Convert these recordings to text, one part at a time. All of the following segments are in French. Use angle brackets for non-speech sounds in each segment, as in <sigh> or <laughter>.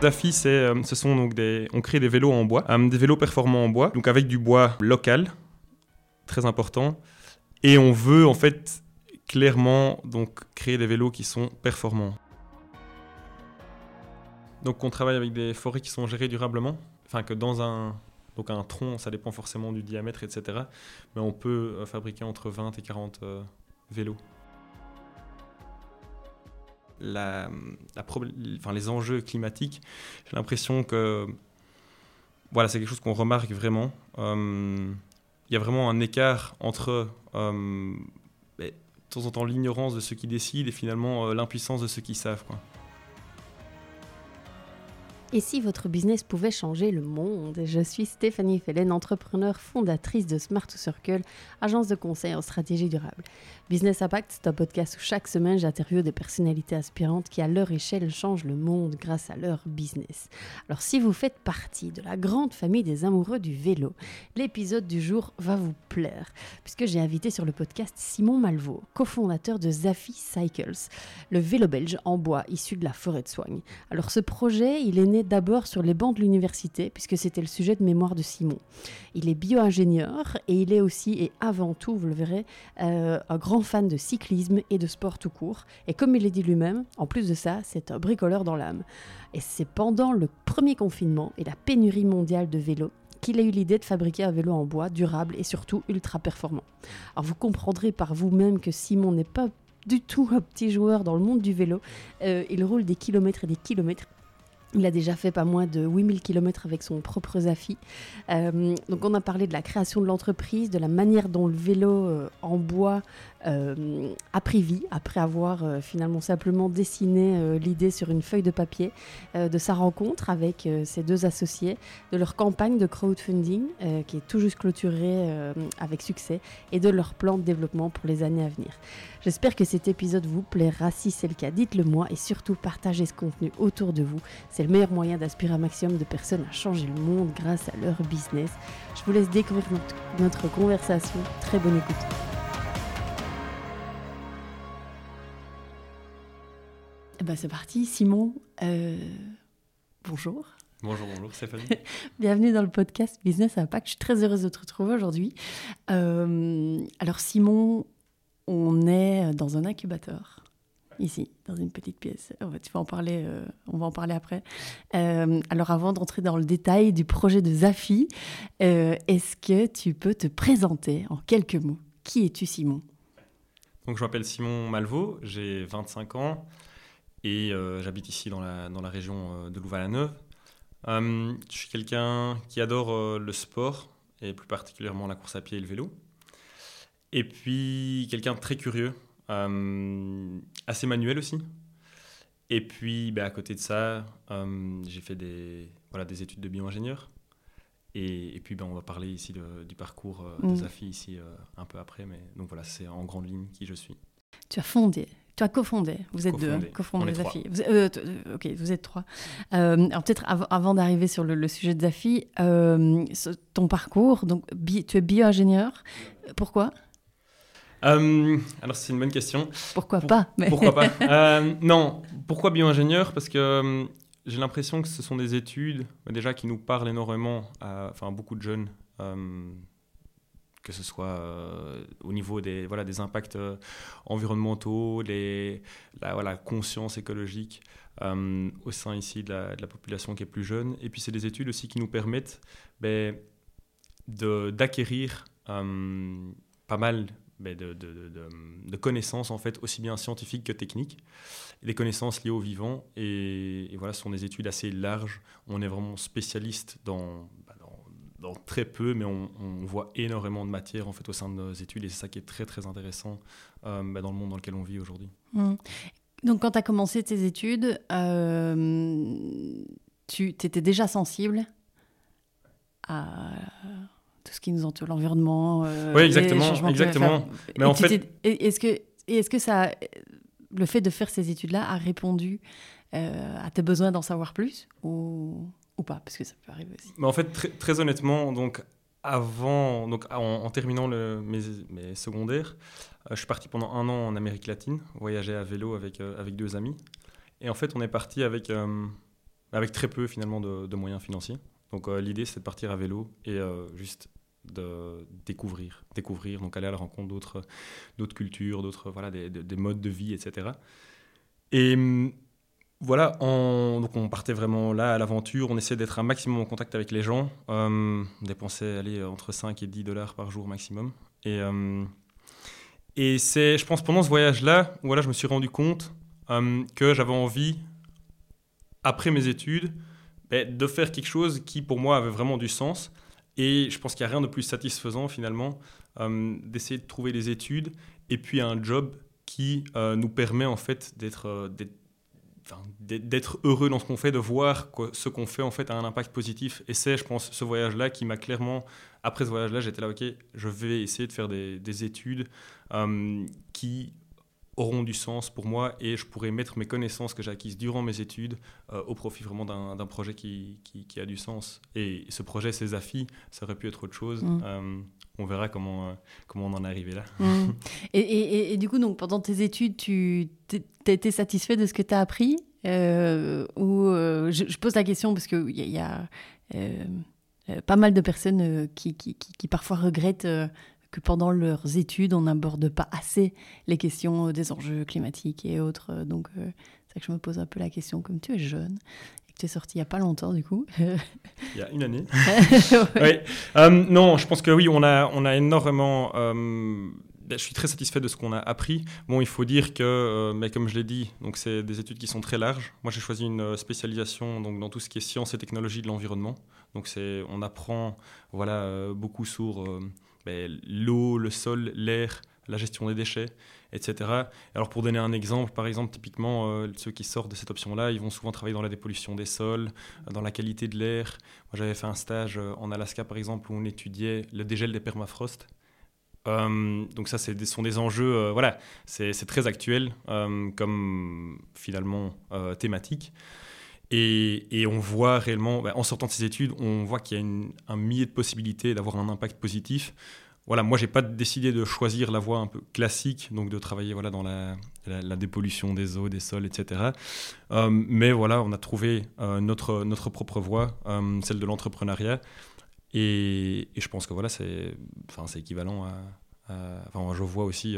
Zafi, c'est, euh, on crée des vélos en bois, euh, des vélos performants en bois, donc avec du bois local, très important. Et on veut en fait clairement donc créer des vélos qui sont performants. Donc on travaille avec des forêts qui sont gérées durablement, enfin que dans un donc un tronc, ça dépend forcément du diamètre, etc. Mais on peut euh, fabriquer entre 20 et 40 euh, vélos. Les enjeux climatiques, j'ai l'impression que voilà, c'est quelque chose qu'on remarque vraiment. Euh, Il y a vraiment un écart entre euh, ben, de temps en temps l'ignorance de ceux qui décident et finalement euh, l'impuissance de ceux qui savent. Et si votre business pouvait changer le monde? Je suis Stéphanie Fellen, entrepreneur fondatrice de Smart to Circle, agence de conseil en stratégie durable. Business Impact, c'est un podcast où chaque semaine j'interviewe des personnalités aspirantes qui, à leur échelle, changent le monde grâce à leur business. Alors, si vous faites partie de la grande famille des amoureux du vélo, l'épisode du jour va vous plaire, puisque j'ai invité sur le podcast Simon Malvaux, cofondateur de Zafi Cycles, le vélo belge en bois issu de la forêt de Soigne. Alors, ce projet, il est né d'abord sur les bancs de l'université, puisque c'était le sujet de mémoire de Simon. Il est bio-ingénieur et il est aussi et avant tout, vous le verrez, euh, un grand fan de cyclisme et de sport tout court. Et comme il l'a dit lui-même, en plus de ça, c'est un bricoleur dans l'âme. Et c'est pendant le premier confinement et la pénurie mondiale de vélos qu'il a eu l'idée de fabriquer un vélo en bois durable et surtout ultra performant. Alors vous comprendrez par vous-même que Simon n'est pas du tout un petit joueur dans le monde du vélo. Euh, il roule des kilomètres et des kilomètres il a déjà fait pas moins de 8000 km avec son propre Zafi. Euh, donc on a parlé de la création de l'entreprise, de la manière dont le vélo euh, en bois euh, a pris vie après avoir finalement simplement dessiné l'idée sur une feuille de papier, de sa rencontre avec ses deux associés, de leur campagne de crowdfunding qui est tout juste clôturée avec succès et de leur plan de développement pour les années à venir. J'espère que cet épisode vous plaira. Si c'est le cas, dites-le moi et surtout partagez ce contenu autour de vous. C'est le meilleur moyen d'aspirer un maximum de personnes à changer le monde grâce à leur business. Je vous laisse découvrir notre, conversation. Très bonne écoute. Eh ben, c'est parti, Simon. euh, Bonjour. Bonjour, bonjour Stéphanie. <laughs> Bienvenue dans le podcast Business Impact. Je suis très heureuse de te retrouver aujourd'hui. Euh, alors Simon, on est dans un incubateur ici, dans une petite pièce. On va, tu vas en parler, euh, on va en parler après. Euh, alors avant d'entrer dans le détail du projet de Zafi, euh, est-ce que tu peux te présenter en quelques mots? Qui es-tu Simon? Donc je m'appelle Simon Malvaux, j'ai 25 ans et j'habite ici dans la, dans la région de Louvain-la-Neuve. Je suis quelqu'un qui adore le sport et plus particulièrement la course à pied et le vélo. Et puis quelqu'un de très curieux, assez manuel aussi. Et puis bah, à côté de ça, euh, j'ai fait des, voilà, des études de bio-ingénieur. Et, et puis bah, on va parler ici de- du parcours euh, de Mm. Zafi ici euh, un peu après. Mais donc voilà, c'est en grande ligne qui je suis. Tu as fondé, tu as cofondé, vous êtes deux, Cofondé. Zafi. Vous- euh, euh, ok, vous êtes trois. Euh, alors peut-être av- avant d'arriver sur le, le sujet de Zafi, euh, ce- ton parcours, donc tu es bio-ingénieur, pourquoi? Euh, alors c'est une bonne question. Pourquoi Pour- pas mais- Pourquoi pas <laughs> Euh, Non, pourquoi bio-ingénieur? Parce que euh, j'ai l'impression que ce sont des études euh, déjà qui nous parlent énormément à enfin, beaucoup de jeunes, que ce soit au niveau des, voilà, des impacts environnementaux, les, la voilà, conscience écologique au sein ici de la, de la population qui est plus jeune. Et puis c'est des études aussi qui nous permettent ben, d'acquérir pas mal de, de- connaissances en fait aussi bien scientifiques que techniques, des connaissances liées au vivant et, voilà, ce sont des études assez larges. On est vraiment spécialiste dans, bah, dans, très peu, mais on, voit énormément de matière en fait au sein de nos études et c'est ça qui est très très intéressant euh, bah, dans le monde dans lequel on vit aujourd'hui. Hmm. Donc quand tu as commencé tes études, euh, tu étais déjà sensible à tout ce qui nous entoure, l'environnement. euh, Oui, les exactement, changements exactement. Mais en fait- Est-ce que, est-ce que ça, le fait de faire ces études-là a répondu euh, à tes besoins d'en savoir plus ou, ou pas? Parce que ça peut arriver aussi. Mais en fait, très, très honnêtement, donc avant, donc en, en terminant le- mes, mes secondaires, euh, je suis parti pendant un an en Amérique latine, voyager à vélo avec, euh, avec deux amis. Et en fait, on est parti avec, avec très peu finalement de, moyens financiers. Donc l'idée c'est de partir à vélo et juste de découvrir, découvrir, donc aller à la rencontre d'autres, cultures, d'autres voilà des, des, modes de vie, etc. Et hum, voilà, on, donc on partait vraiment là à l'aventure, on essayait d'être un maximum en contact avec les gens, on dépensait aller entre 5 et 10 dollars par jour maximum. Et, hum, et c'est, je pense, pendant ce voyage-là, où là, je me suis rendu compte que j'avais envie, après mes études, ben, de faire quelque chose qui pour moi avait vraiment du sens et je pense qu'il n'y a rien de plus satisfaisant finalement euh, d'essayer de trouver des études et puis un job qui euh, nous permet en fait d'être euh, d'être heureux dans ce qu'on fait, de voir que ce qu'on fait en fait a un impact positif. Et c'est, je pense, ce voyage-là qui m'a clairement, après ce voyage-là, j'étais là, ok, je vais essayer de faire des études qui auront du sens pour moi et je pourrais mettre mes connaissances que j'ai acquises durant mes études euh, au profit vraiment d'un projet qui, qui, a du sens. Et ce projet, ces affis, ça aurait pu être autre chose. Mm. Euh, on verra comment, euh, comment on en est arrivé là. Mm. <laughs> Et, et, et, du coup, donc, pendant tes études, tu as été satisfait de ce que tu as appris Ou je, pose la question parce qu'il y, y a, pas mal de personnes qui, qui, qui, parfois regrettent que pendant leurs études, on n'aborde pas assez les questions euh, des enjeux climatiques et autres. Euh, donc, euh, c'est vrai que je me pose un peu la question, comme tu es jeune et que tu es sorti il n'y a pas longtemps, du coup. il y a une année. <laughs> oui. non, je pense que oui, on a, on a énormément. Ben, je suis très satisfait de ce qu'on a appris. Bon, il faut dire que, mais comme je l'ai dit, donc c'est des études qui sont très larges. Moi, j'ai choisi une spécialisation donc dans tout ce qui est sciences et technologies de l'environnement. Donc, c'est, on apprend, voilà, beaucoup sur l'eau, le sol, l'air, la gestion des déchets, etc. Alors pour donner un exemple, par exemple, typiquement, euh, ceux qui sortent de cette option-là, ils vont souvent travailler dans la dépollution des sols, dans la qualité de l'air. Moi j'avais fait un stage euh, en Alaska, par exemple, où on étudiait le dégel des permafrost. Euh, donc ça, ce sont des enjeux, voilà, c'est très actuel comme finalement thématique. Et, on voit réellement, bah, en sortant de ces études, on voit qu'il y a un millier de possibilités d'avoir un impact positif. Voilà, moi, j'ai pas décidé de choisir la voie un peu classique, donc de travailler voilà, dans la, dépollution des eaux, des sols, etc. Euh, mais voilà, on a trouvé euh, notre, notre propre voie, euh, celle de l'entrepreneuriat. Et, je pense que voilà, c'est équivalent à, à, Enfin, je vois aussi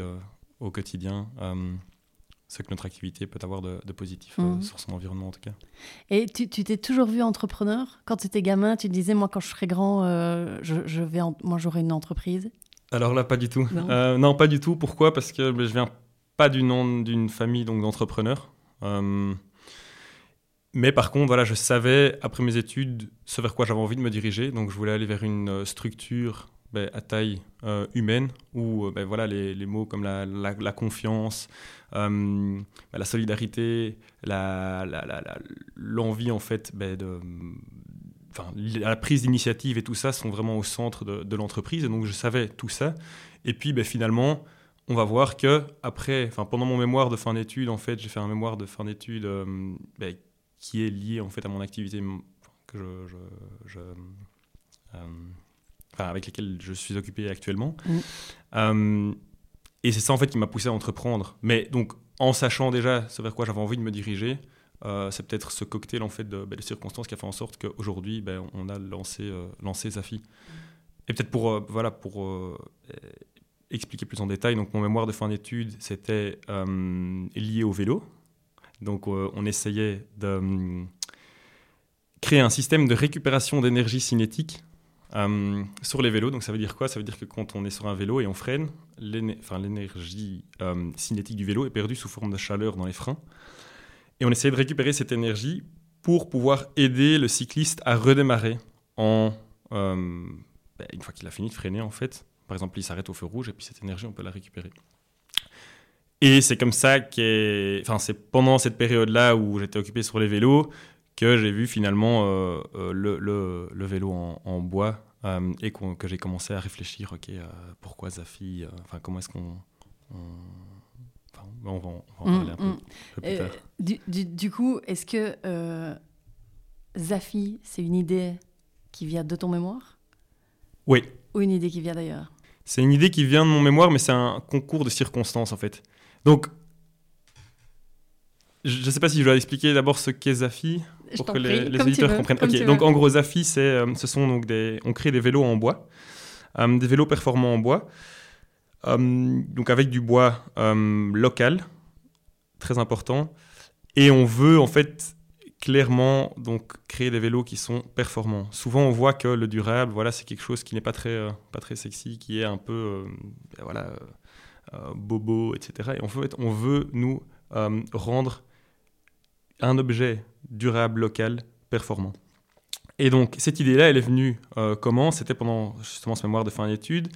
au quotidien ce que notre activité peut avoir de, positif euh, mhm. sur son environnement en tout cas. Et tu t'es toujours vu entrepreneur? Quand tu étais gamin, tu te disais, moi quand je serai grand, euh, je, vais moi j'aurai une entreprise Alors là, pas du tout. Non, euh, pas du tout. Pourquoi? Parce que ben, je viens pas du nom d'une famille donc d'entrepreneurs. mais par contre, voilà, je savais, après mes études, ce vers quoi j'avais envie de me diriger. Donc je voulais aller vers une structure ben, à taille euh, humaine, où euh, ben, voilà, les, les, mots comme la, la, confiance, euh, ben, la solidarité, l'envie la, en fait de, la prise d'initiative et tout ça sont vraiment au centre de, l'entreprise. Donc je savais tout ça. Et puis finalement, on va voir que après, pendant mon mémoire de fin d'études, en fait, j'ai fait un mémoire de fin d'études qui est lié en fait à mon activité que je avec lesquels je suis occupé actuellement. Mm. Euh, et c'est ça en fait qui m'a poussé à entreprendre. Mais donc en sachant déjà ce vers quoi j'avais envie de me diriger, euh, c'est peut-être ce cocktail en fait de, bah, circonstances qui a fait en sorte qu'aujourd'hui ben, on a lancé, euh, lancé Zafi. Et peut-être pour, voilà, pour expliquer plus en détail, donc mon mémoire de fin d'études c'était lié au vélo. Donc on essayait de créer un système de récupération d'énergie cinétique euh, sur les vélos, donc ça veut dire quoi? Ça veut dire que quand on est sur un vélo et on freine, l'énergie euh, cinétique du vélo est perdue sous forme de chaleur dans les freins. Et on essaie de récupérer cette énergie pour pouvoir aider le cycliste à redémarrer en, euh, ben, une fois qu'il a fini de freiner en fait. Par exemple, il s'arrête au feu rouge et puis cette énergie, on peut la récupérer. Et c'est comme ça que, enfin, c'est pendant cette période-là où j'étais occupé sur les vélos que j'ai vu finalement euh, euh, le, le, vélo en, bois euh, et que j'ai commencé à réfléchir, ok, pourquoi Zafi, enfin comment est-ce qu'on... Enfin, on va, en, parler un peu, mm. plus tard. Du, du, du, coup, est-ce que Zafi, c'est une idée qui vient de ton mémoire? Oui. Ou une idée qui vient d'ailleurs? C'est une idée qui vient de mon mémoire, mais c'est un concours de circonstances en fait. Donc, je ne sais pas si je dois expliquer d'abord ce qu'est Zafi pour que les, les auditeurs comprennent. Ok, donc en gros, Zafi, c'est, euh, ce sont donc des, on crée des vélos en bois, euh, des vélos performants en bois, euh, donc avec du bois local, très important, et on veut en fait clairement donc créer des vélos qui sont performants. Souvent, on voit que le durable, voilà, c'est quelque chose qui n'est pas très, euh, pas très sexy, qui est un peu, euh, voilà, euh, bobo, etc. Et en fait, on veut nous rendre un objet durable, local, performant. Et donc, cette idée-là, elle est venue euh, comment? C'était pendant justement ce mémoire de fin d'études.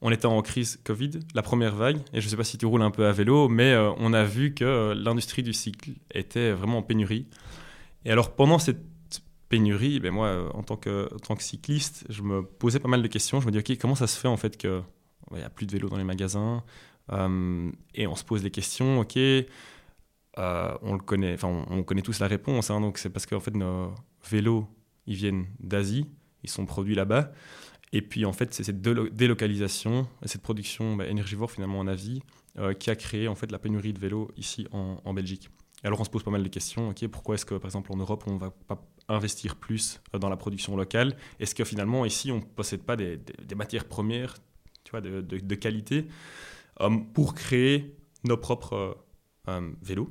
On était en crise Covid, la première vague, et je ne sais pas si tu roules un peu à vélo, mais euh, on a vu que euh, l'industrie du cycle était vraiment en pénurie. Et alors, pendant cette pénurie, ben moi, en tant, que, cycliste, je me posais pas mal de questions. Je me dis, OK, comment ça se fait en fait qu'il n'y a plus de vélos dans les magasins? Et on se pose des questions, OK, euh, on le connaît, enfin, on, on connaît tous la réponse, hein, donc c'est parce qu'en fait, nos vélos, ils viennent d'Asie, ils sont produits là-bas. Et puis en fait, c'est cette délo- délocalisation, et cette production bah, énergivore finalement en Asie, euh, qui a créé en fait la pénurie de vélos ici en, Belgique. Alors on se pose pas mal de questions. Ok, pourquoi est-ce que par exemple en Europe on va pas investir plus euh, dans la production locale? Est-ce que finalement ici on possède pas des, des- matières premières, tu vois, de, qualité pour créer nos propres vélos?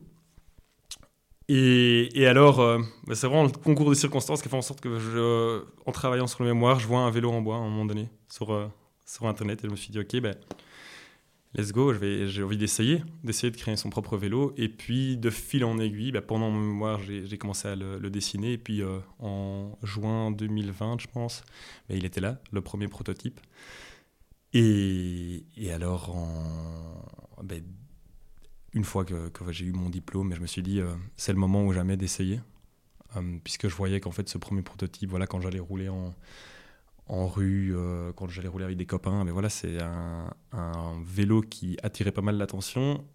Et, alors, euh, bah, c'est vraiment le concours de circonstances qui fait en sorte que, en travaillant sur le mémoire, je vois un vélo en bois à un moment donné sur, euh, sur Internet et je me suis dit, ok, ben, let's go, j'ai envie d'essayer, d'essayer de créer son propre vélo. Et puis, de fil en aiguille, ben, pendant mon mémoire, j'ai commencé à le, dessiner. Et puis, euh, en juin 2020, je pense, il était là, le premier prototype. Et, alors, en, une fois que, j'ai eu mon diplôme, je me suis dit, euh, c'est le moment ou jamais d'essayer. Euh, puisque je voyais qu'en fait, ce premier prototype, voilà, quand j'allais rouler en, rue, euh, quand j'allais rouler avec des copains, mais voilà, c'est un, un vélo qui attirait pas mal l'attention.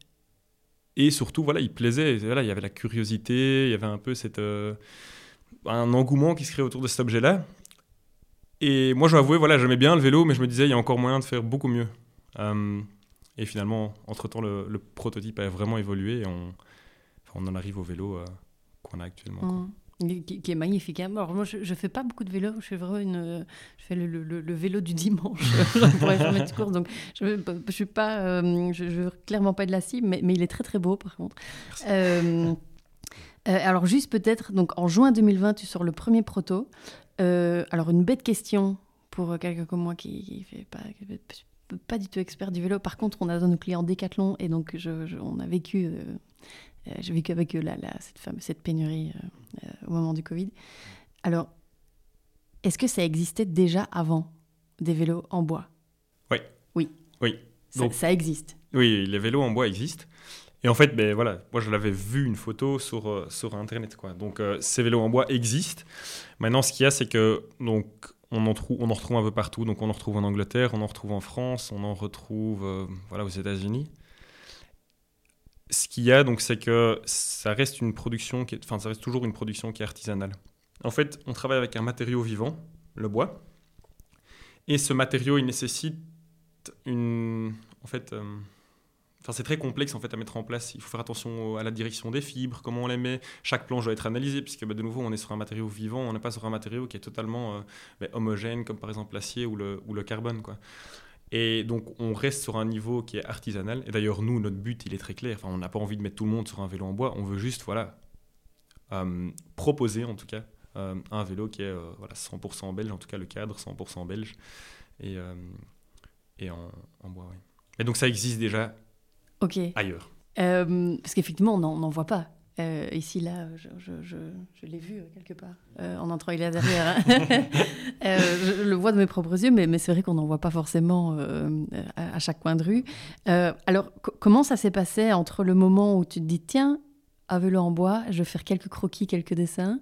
Et surtout, voilà, il plaisait. Voilà, il y avait la curiosité, il y avait un peu cette, euh, un engouement qui se créait autour de cet objet-là. Et moi, je dois avouer, voilà, j'aimais bien le vélo, mais je me disais, il y a encore moyen de faire beaucoup mieux. Et finalement, entre-temps, le, le prototype a vraiment évolué et on, en arrive au vélo euh, qu'on a actuellement. Mmh. Qui, qui est magnifique. hein. Alors, moi, je, je fais pas beaucoup de vélo. Je fais vraiment une, je fais le, le- le- le vélo du dimanche <laughs> pour aller faire mes courses. Donc, je, je suis pas, euh, je, je veux clairement pas de la cible, mais, mais il est très très beau par contre. Euh, euh, alors juste peut-être, donc en juin 2020, tu sors le premier proto. Alors une bête question pour quelqu'un comme moi qui, qui fait pas, qui fait pas du tout expert du vélo. Par contre, on a nos clients Décathlon et donc je, je- on a vécu, euh, euh, j'ai vécu avec eux la, la- cette fameuse cette pénurie euh, au moment du Covid. Alors, est-ce que ça existait déjà avant des vélos en bois? Oui. Oui. Oui. Ça, Donc- ça existe. Oui, les vélos en bois existent. Et en fait, ben voilà, moi je l'avais vu une photo sur, sur internet quoi. Donc euh, ces vélos en bois existent. Maintenant, ce qu'il y a, c'est que donc on en on en retrouve un peu partout. Donc on en retrouve en Angleterre, on en retrouve en France, on en retrouve euh, voilà aux États-Unis. Ce qu'il y a donc, c'est que ça reste une production qui, ça reste toujours une production qui est artisanale. En fait, on travaille avec un matériau vivant, le bois, et ce matériau il nécessite une, en fait. euh, C'est très complexe en fait à mettre en place. Il faut faire attention à la direction des fibres, comment on les met. Chaque planche doit être analysée, puisque bah, de nouveau, on est sur un matériau vivant, on n'est pas sur un matériau qui est totalement euh, bah, homogène, comme par exemple l'acier ou le, carbone. Et donc, on reste sur un niveau qui est artisanal. Et d'ailleurs, nous, notre but, il est très clair. On n'a pas envie de mettre tout le monde sur un vélo en bois. On veut juste, voilà, euh, proposer en tout cas euh, un vélo qui est euh, voilà, 100% belge, en tout cas le cadre 100% belge, et, en, bois. Et donc, ça existe déjà Ok. ailleurs. Euh, parce qu'effectivement, on n'en voit pas. Euh, ici, là, je, je, je, je l'ai vu euh, quelque part euh, en entrant il est derrière. <laughs> je le vois de mes propres yeux, mais, mais c'est vrai qu'on n'en voit pas forcément à, à chaque coin de rue. Alors, co- comment ça s'est passé entre le moment où tu te dis, tiens, à vélo en bois, je vais faire quelques croquis, quelques dessins,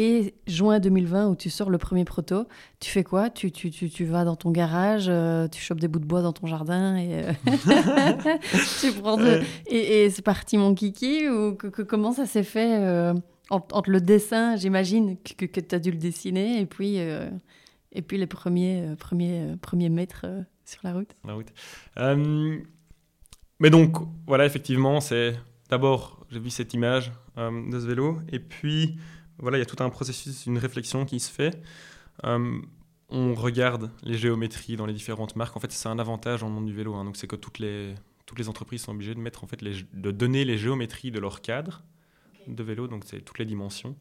et juin 2020 où tu sors le premier proto, tu fais quoi? Tu, tu, tu, tu vas dans ton garage, euh, tu chopes des bouts de bois dans ton jardin et euh, <laughs> <laughs> tu prends de- et, et c'est parti mon kiki ou que- que- comment ça s'est fait euh, entre, le dessin, j'imagine que, que, tu as dû le dessiner et puis et puis les premiers premiers premiers mètres sur la route? la route. Mais donc, voilà, effectivement, c'est d'abord, j'ai vu cette image de ce vélo, et puis voilà, il y a tout un processus, une réflexion qui se fait. Euh, on regarde les géométries dans les différentes marques. En fait, c'est un avantage dans le monde du vélo. Hein. Donc, c'est que toutes les, toutes les entreprises sont obligées de mettre en fait les, de donner les géométries de leur cadre de vélo. Donc, c'est toutes les dimensions.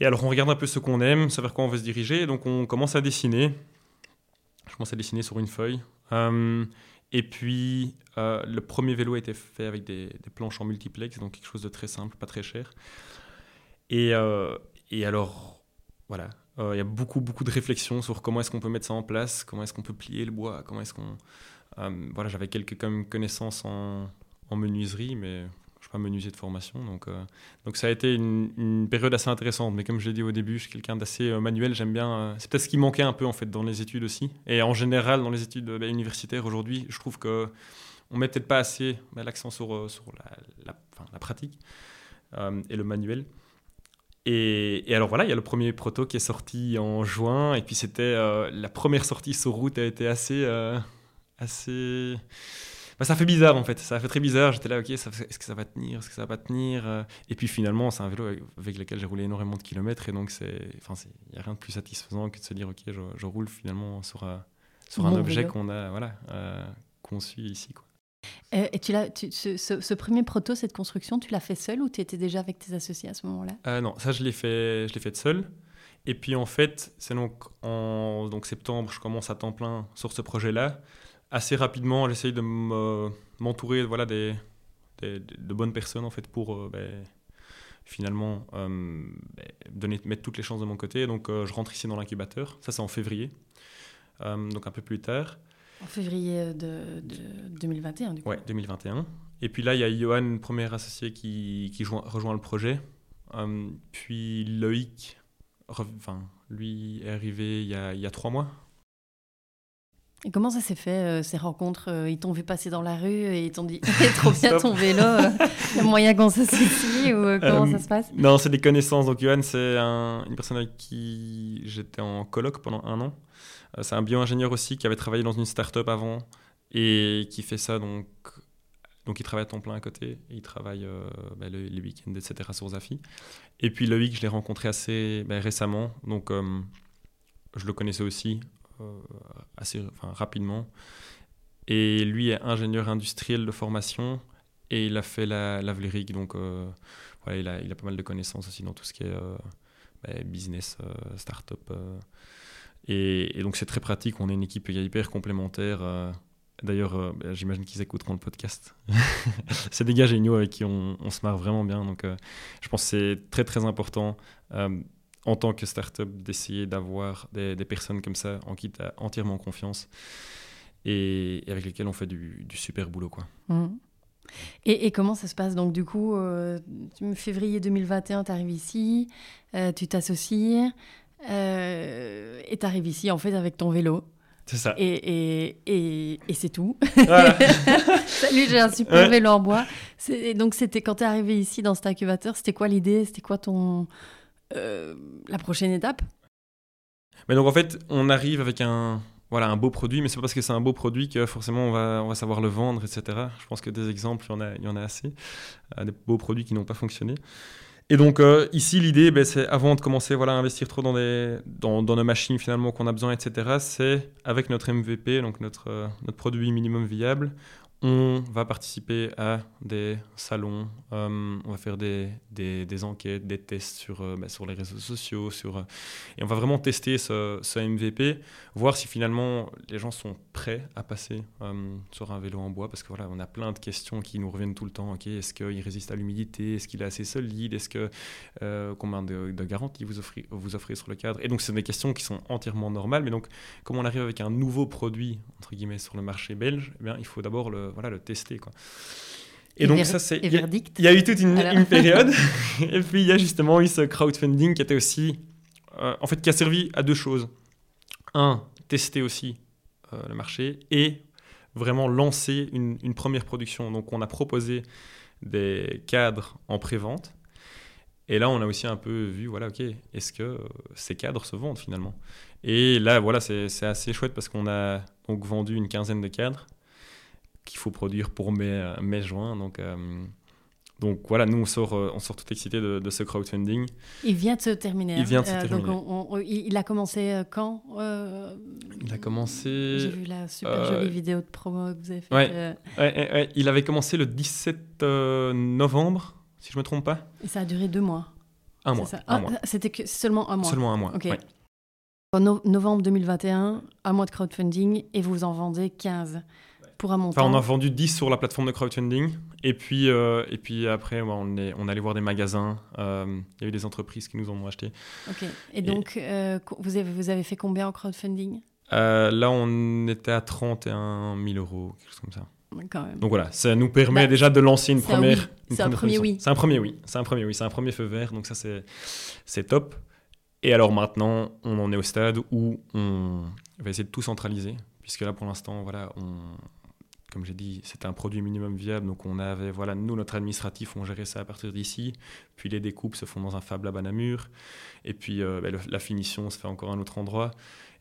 Et alors, on regarde un peu ce qu'on aime, savoir quoi on veut se diriger. Donc, on commence à dessiner. Je commence à dessiner sur une feuille. Euh, et puis, euh, le premier vélo a été fait avec des, planches en multiplex, donc quelque chose de très simple, pas très cher. Et, euh, et alors, voilà, euh, il y a beaucoup, beaucoup de réflexions sur comment est-ce qu'on peut mettre ça en place, comment est-ce qu'on peut plier le bois, comment est-ce qu'on... voilà, j'avais quelques connaissances en, en menuiserie, mais pas menuisier de formation. Donc, euh, donc ça a été une, période assez intéressante. Mais comme je l'ai dit au début, je suis quelqu'un d'assez euh, manuel. J'aime bien. Euh, c'est peut-être ce qui manquait un peu en fait dans les études aussi. Et en général, dans les études bah, universitaires aujourd'hui, je trouve que on met peut-être pas assez bah, l'accent sur, la, pratique et le manuel. Et, et, alors voilà, il y a le premier proto qui est sorti en juin. Et puis c'était la première sortie sur route a été assez assez bah, ça fait bizarre en fait, ça fait très bizarre. J'étais là, ok, est-ce que ça va tenir, est-ce que ça va pas tenir? Euh. Et puis finalement, c'est un vélo avec, lequel j'ai roulé énormément de kilomètres et donc c'est, enfin, il n'y a rien de plus satisfaisant que de se dire, ok, je, roule finalement sur, un, sur un objet qu'on a, voilà, euh, conçu ici, quoi. Euh, et tu l'as, ce, premier proto, cette construction, tu l'as fait seul ou tu étais déjà avec tes associés à ce moment-là? Non, ça je l'ai fait, fait seul. Et puis en fait, c'est donc en donc septembre, je commence à temps plein sur ce projet-là assez rapidement, j'essaye de m'entourer voilà, des, de bonnes personnes en fait, pour euh, ben, finalement euh, ben, donner, mettre toutes les chances de mon côté. Donc euh, je rentre ici dans l'incubateur. Ça, c'est en février, donc un peu plus tard. En février de, 2021, du coup. Ouais, 2021. Et puis là, il y a Johan, premier associé, qui, qui rejoint le projet. puis Loïc, enfin, lui est arrivé il y a, il y a trois mois, et comment ça s'est fait, euh, ces rencontres euh, Ils t'ont vu passer dans la rue et ils t'ont dit <laughs> « trop bien ton vélo, euh, il y a moyen qu'on s'associe » ou comment ça se passe? Non, c'est des connaissances. Donc Johan, c'est une personne avec qui j'étais en colloque pendant un an. C'est un bio-ingénieur aussi qui avait travaillé dans une start-up avant et qui fait ça donc... Donc il travaille à temps plein à côté, il travaille bah, les week-ends, etc. sur Zafi. Et puis Loïc, je l'ai rencontré assez bah, récemment, donc je le connaissais aussi euh, assez rapidement. Et lui est ingénieur industriel de formation et il a fait la, la donc euh, il, a, pas mal de connaissances aussi dans tout ce qui est euh, bah, business, start-up. Et, donc c'est très pratique, on est une équipe hyper complémentaire. D'ailleurs, bah, j'imagine qu'ils écouteront le podcast. <laughs> c'est des gars géniaux avec qui on, se marre vraiment bien. Donc, je pense que c'est très très important en tant que startup d'essayer d'avoir des, personnes comme ça en qui tu as entièrement confiance et, avec lesquelles on fait du, super boulot. Quoi. Mmh. Et, comment ça se passe? Donc, du coup, euh, février 2021, tu arrives ici, euh, tu t'associes euh, et tu arrives ici en fait avec ton vélo. C'est ça. Et, et, et c'est tout. Salut, <laughs> j'ai un super vélo en bois. Donc, c'était quand tu es arrivé ici dans cet incubateur, c'était quoi l'idée? C'était quoi ton, euh, la prochaine étape? Mais donc en fait, on arrive avec un, voilà, un beau produit, mais c'est pas parce que c'est un beau produit que forcément on va, on va savoir le vendre, etc. Je pense que des exemples, il y en a, il y en a assez, euh, des beaux produits qui n'ont pas fonctionné. Et donc euh, ici, l'idée, ben, c'est avant de commencer voilà, à investir trop dans, des, dans, dans nos machines finalement qu'on a besoin, etc., c'est avec notre MVP, donc notre, notre produit minimum viable, on va participer à des salons, euh, on va faire des, des, enquêtes, des tests sur, euh, bah, sur les réseaux sociaux, sur, euh, et on va vraiment tester ce, ce, MVP, voir si finalement les gens sont prêts à passer sur un vélo en bois, parce que voilà, on a plein de questions qui nous reviennent tout le temps. Ok, est-ce qu'il résiste à l'humidité? Est-ce qu'il est assez solide? Est-ce que combien de, garanties vous offrez, vous offrez sur le cadre? Et donc, c'est des questions qui sont entièrement normales. Mais donc, comme on arrive avec un nouveau produit entre guillemets sur le marché belge, eh bien, il faut d'abord le voilà, le tester. Quoi. Et, donc ça, c'est... Il y, a eu toute une, période. <laughs> <laughs> et puis, il y a justement eu ce crowdfunding qui était aussi... Euh, en fait, qui a servi à deux choses. Un, tester aussi euh, le marché et vraiment lancer une, une, première production. Donc, on a proposé des cadres en pré-vente. Et là, on a aussi un peu vu, voilà, ok, est-ce que euh, ces cadres se vendent finalement? Et là, voilà, c'est assez chouette parce qu'on a donc vendu une quinzaine de cadres qu'il faut produire pour mai, mai juin. Donc, euh, Donc voilà, nous on sort, euh, on sort tout excité de, de, ce crowdfunding. Il vient de se terminer. Il vient de se euh, terminer. Donc on, on, il a commencé euh, quand Il a commencé. J'ai vu la super jolie vidéo de promo que vous avez faite. Ouais. Ouais, ouais, Il avait commencé le 17 novembre, si je me trompe pas. Et ça a duré deux mois. Un mois. Ah, mois. C'était seulement un mois. Seulement un mois. Ok. En no novembre 2021, un mois de crowdfunding et vous en vendez 15 pour un montant. Enfin, on a vendu 10 sur la plateforme de crowdfunding. Et puis, euh, et puis après, ouais, on, est, on allé voir des magasins. Euh, il y a eu des entreprises qui nous en ont acheté. Ok. Et donc, euh, vous, avez, vous avez fait combien en crowdfunding? Là, on était à 31 000 euros, quelque chose comme ça. Quand même. Donc voilà, ça nous permet bah, déjà de lancer une première. Oui. C'est un premier oui. C'est un premier oui. C'est un premier oui. C'est un premier feu vert. Donc ça, c'est top. Et alors maintenant, on en est au stade où on va essayer de tout centraliser. Puisque là, pour l'instant, voilà, on, comme j'ai dit, c'était un produit minimum viable, donc on avait, voilà, nous, notre administratif, on gérait ça à partir d'ici, puis les découpes se font dans un Fab Lab à Namur, et puis euh, le, la finition se fait encore à un autre endroit.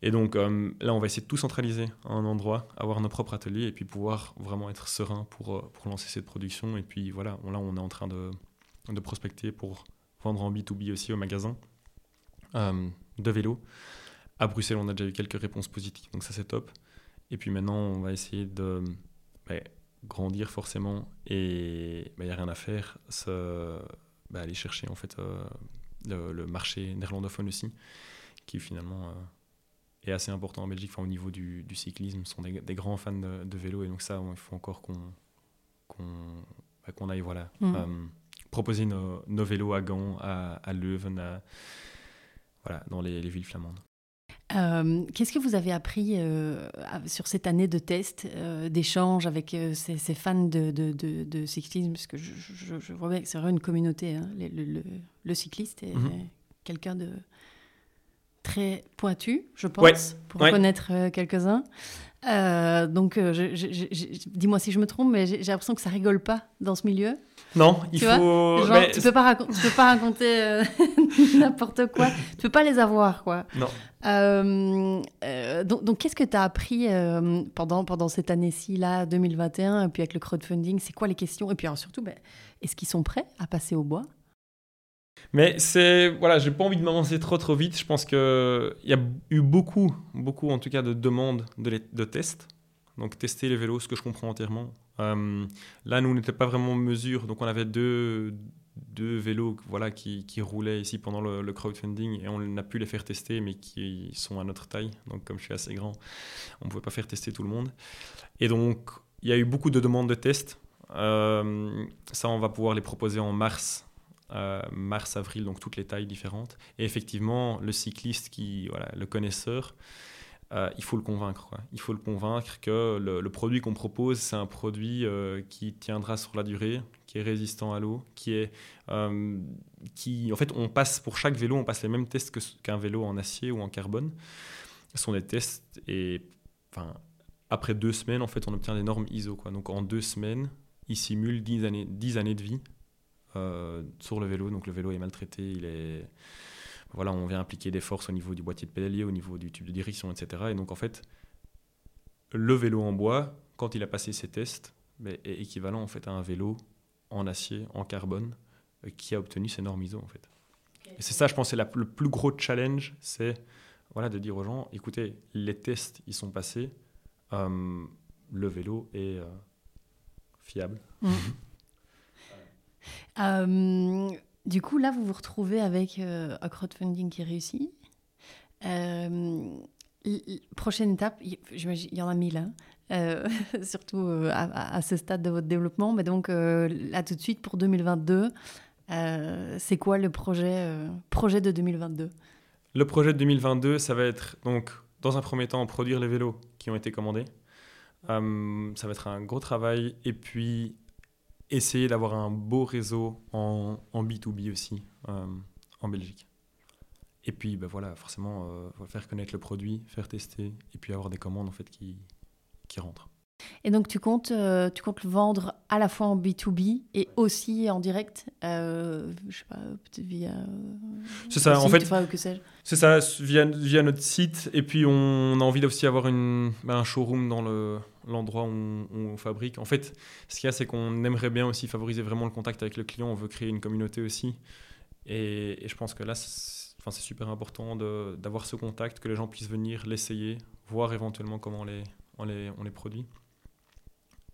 Et donc euh, là, on va essayer de tout centraliser à un endroit, avoir nos propres ateliers, et puis pouvoir vraiment être serein pour, euh, pour lancer cette production. Et puis voilà, là, on est en train de prospecter pour vendre en B2B aussi au magasin de vélo. À Bruxelles, on a déjà eu quelques réponses positives, donc ça c'est top. Et puis maintenant, on va essayer de bah, grandir forcément et il n'y a rien à faire, ça, bah, aller chercher en fait euh, le, le, marché néerlandophone aussi, qui finalement euh, est assez important en Belgique, enfin, au niveau du, du cyclisme, sont des, des, grands fans de, de, vélo et donc ça, il faut encore qu'on qu bah, qu'on aille voilà, Mm. euh, proposer nos, nos, vélos à Gand, à, à Leuven, à, voilà, dans les, les villes flamandes. Euh, Qu'est-ce que vous avez appris euh, sur cette année de test, euh, d'échange avec euh, ces, ces, fans de, de, de, de, cyclisme? Parce que je, je, je vois bien que c'est vraiment une communauté. Hein. Le, le, le, cycliste est Mhm. quelqu'un de très pointu, je pense, Ouais. pour Ouais. connaître quelques-uns. Euh, donc, dis-moi si je me trompe, mais j'ai l'impression que ça rigole pas dans ce milieu. Non, il tu faut. Genre, mais tu peux pas, tu peux pas raconter euh, <laughs> n'importe quoi. Tu peux pas les avoir, quoi. Non. Euh, euh, donc, donc qu'est-ce que tu as appris euh, pendant, pendant cette année-ci, là, 2021, et puis avec le crowdfunding C'est quoi les questions? Et puis alors, surtout, ben, est-ce qu'ils sont prêts à passer au bois? Mais c'est. Voilà, j'ai pas envie de m'avancer trop trop vite. Je pense qu'il y a eu beaucoup, beaucoup en tout cas de demandes de, les, de tests. Donc tester les vélos, ce que je comprends entièrement. Euh, là, nous, on n'était pas vraiment en mesure. Donc on avait deux, deux vélos voilà, qui, roulaient ici pendant le, crowdfunding et on a pu les faire tester, mais qui sont à notre taille. Donc comme je suis assez grand, on ne pouvait pas faire tester tout le monde. Et donc, il y a eu beaucoup de demandes de tests. Euh, ça, on va pouvoir les proposer en mars euh, mars, avril, donc toutes les tailles différentes. Et effectivement, le cycliste, qui, voilà, le connaisseur, euh, il faut le convaincre. Il faut le convaincre que le, produit qu'on propose, c'est un produit qui tiendra sur la durée, qui est résistant à l'eau, qui est, euh, qui, en fait, on passe pour chaque vélo, on passe les mêmes tests qu'un qu vélo en acier ou en carbone. Ce sont des tests et, enfin, après deux semaines, en fait, on obtient des normes ISO. Donc, en deux semaines, il simule 10 années, 10 années de vie euh, sur le vélo. Donc le vélo est maltraité, il est voilà, on vient appliquer des forces au niveau du boîtier de pédalier, au niveau du tube de direction, etc. Et donc en fait, le vélo en bois, quand il a passé ses tests, est équivalent en fait à un vélo en acier, en carbone, euh, qui a obtenu ses normes ISO en fait. Et c'est ça, je pense, c'est le plus gros challenge, c'est voilà, de dire aux gens, écoutez, les tests, ils sont passés, euh, le vélo est euh, fiable. Mmh. <laughs> Euh, du coup, là, vous vous retrouvez avec un crowdfunding qui réussit. Prochaine étape, il y en a mille, hein, euh, <laughs> surtout à, à, ce stade de votre développement. Mais donc, euh, là, tout de suite, pour 2022, euh, c'est quoi le projet, projet de 2022 Le projet de 2022, ça va être, donc, dans un premier temps, produire les vélos qui ont été commandés. ça va être un gros travail. Et puis, essayer d'avoir un beau réseau en, en B2B aussi euh, en Belgique. Et puis ben voilà, forcément euh, faire connaître le produit, faire tester et puis avoir des commandes en fait qui, qui rentrent. Et donc tu comptes, euh, tu comptes le vendre à la fois en B2B et aussi en direct, euh, je sais pas, peut-être via. C'est ça, en fait. C'est ça, via, via notre site. Et puis on a envie aussi d'avoir une, ben, un showroom dans le, l'endroit où on, fabrique. En fait, ce qu'il y a, c'est qu'on aimerait bien aussi favoriser vraiment le contact avec le client. On veut créer une communauté aussi. Et, je pense que là, c'est super important d'avoir ce contact, que les gens puissent venir l'essayer, voir éventuellement comment les, on les, on les produit.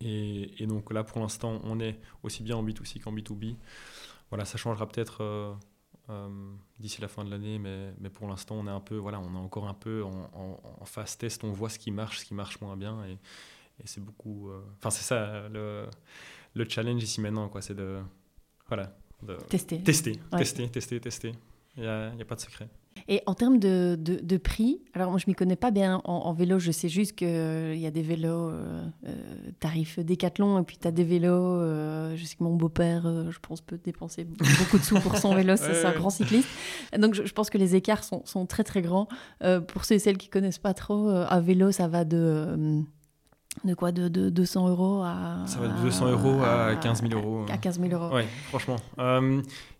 Et, donc là, pour l'instant, on est aussi bien en B2C qu'en B2B. Voilà, ça changera peut-être euh, euh, d'ici la fin de l'année, mais, mais pour l'instant, on est un peu, voilà, on est encore un peu en, en, phase test. On voit ce qui marche, ce qui marche moins bien, et, et c'est beaucoup. Euh, enfin, c'est ça le, le challenge ici maintenant, quoi. C'est de, voilà, de tester, tester, tester, tester, tester. Il n'y a, a, pas de secret. Et en termes de, de, prix, alors moi je m'y connais pas bien en, vélo, je sais juste qu'il euh, y a des vélos euh, euh, tarifs décathlon et puis tu as des vélos, je sais que mon beau-père, je pense, peut dépenser beaucoup de sous pour son vélo, c'est <laughs> un grand cycliste. Donc je, pense que les écarts sont, sont très très grands. pour ceux et celles qui connaissent pas trop, un vélo ça va de de quoi? De, de, 200 euros à. Ça va de 200 euros à, 15 000 euros. À 15 000 euros. Oui, franchement.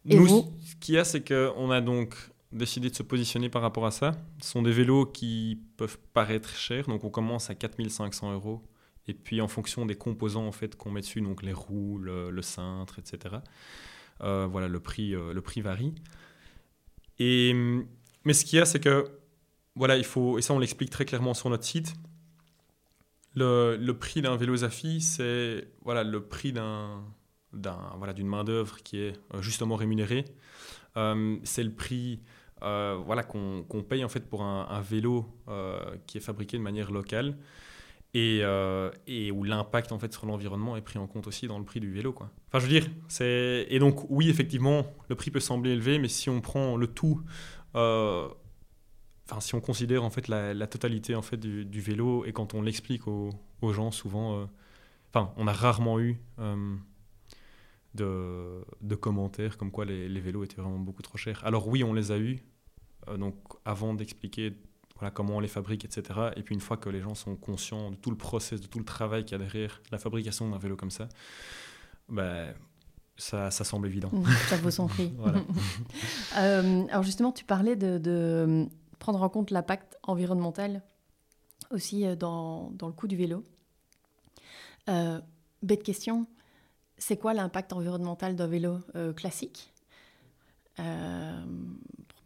Et nous, ce qu'il y a, c'est qu'on a donc décidé de se positionner par rapport à ça. Ce sont des vélos qui peuvent paraître chers, donc on commence à 4500 euros. Et puis en fonction des composants en fait qu'on met dessus, donc les roues, le, cintre, etc. Euh, voilà, le prix, euh, le prix varie. Et, mais ce qu'il y a, c'est que voilà, il faut, et ça on l'explique très clairement sur notre site. Le, le prix d'un vélo Zafi, c'est voilà le prix d'un voilà d'une main d'œuvre qui est euh, justement rémunérée. c'est le prix euh, voilà, qu'on paye en fait pour un, vélo euh, qui est fabriqué de manière locale et, euh, et où l'impact en fait sur l'environnement est pris en compte aussi dans le prix du vélo. Quoi. Enfin, je veux dire, c'est et donc oui, effectivement, le prix peut sembler élevé, mais si on prend le tout, enfin si on considère en fait la, totalité en fait du, vélo et quand on l'explique aux, gens, souvent, enfin, on a rarement eu de, commentaires comme quoi les, les, vélos étaient vraiment beaucoup trop chers. Alors oui, on les a eus, donc avant d'expliquer voilà, comment on les fabrique, etc. Et puis une fois que les gens sont conscients de tout le process, de tout le travail qu'il y a derrière la fabrication d'un vélo comme ça, ben, ça, ça, semble évident. Mmh, ça vaut son prix. <laughs> <laughs> euh, alors justement, tu parlais de, de prendre en compte l'impact environnemental aussi euh, dans, dans, le coût du vélo. Euh, bête question, c'est quoi l'impact environnemental d'un vélo euh, classique?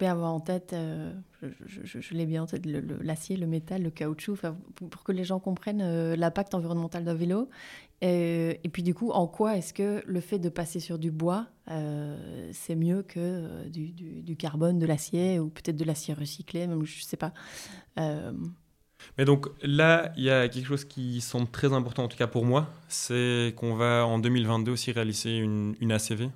Avoir en tête, euh, je, l'ai bien en tête, l'acier, le, métal, le caoutchouc, pour que les gens comprennent euh, l'impact environnemental d'un vélo. Et, puis du coup, en quoi est-ce que le fait de passer sur du bois, euh, c'est mieux que du, carbone, de l'acier, ou peut-être de l'acier recyclé, même je ne sais pas. Mais donc là, il y a quelque chose qui semble très important, en tout cas pour moi, c'est qu'on va en 2022 aussi réaliser une, une ACV.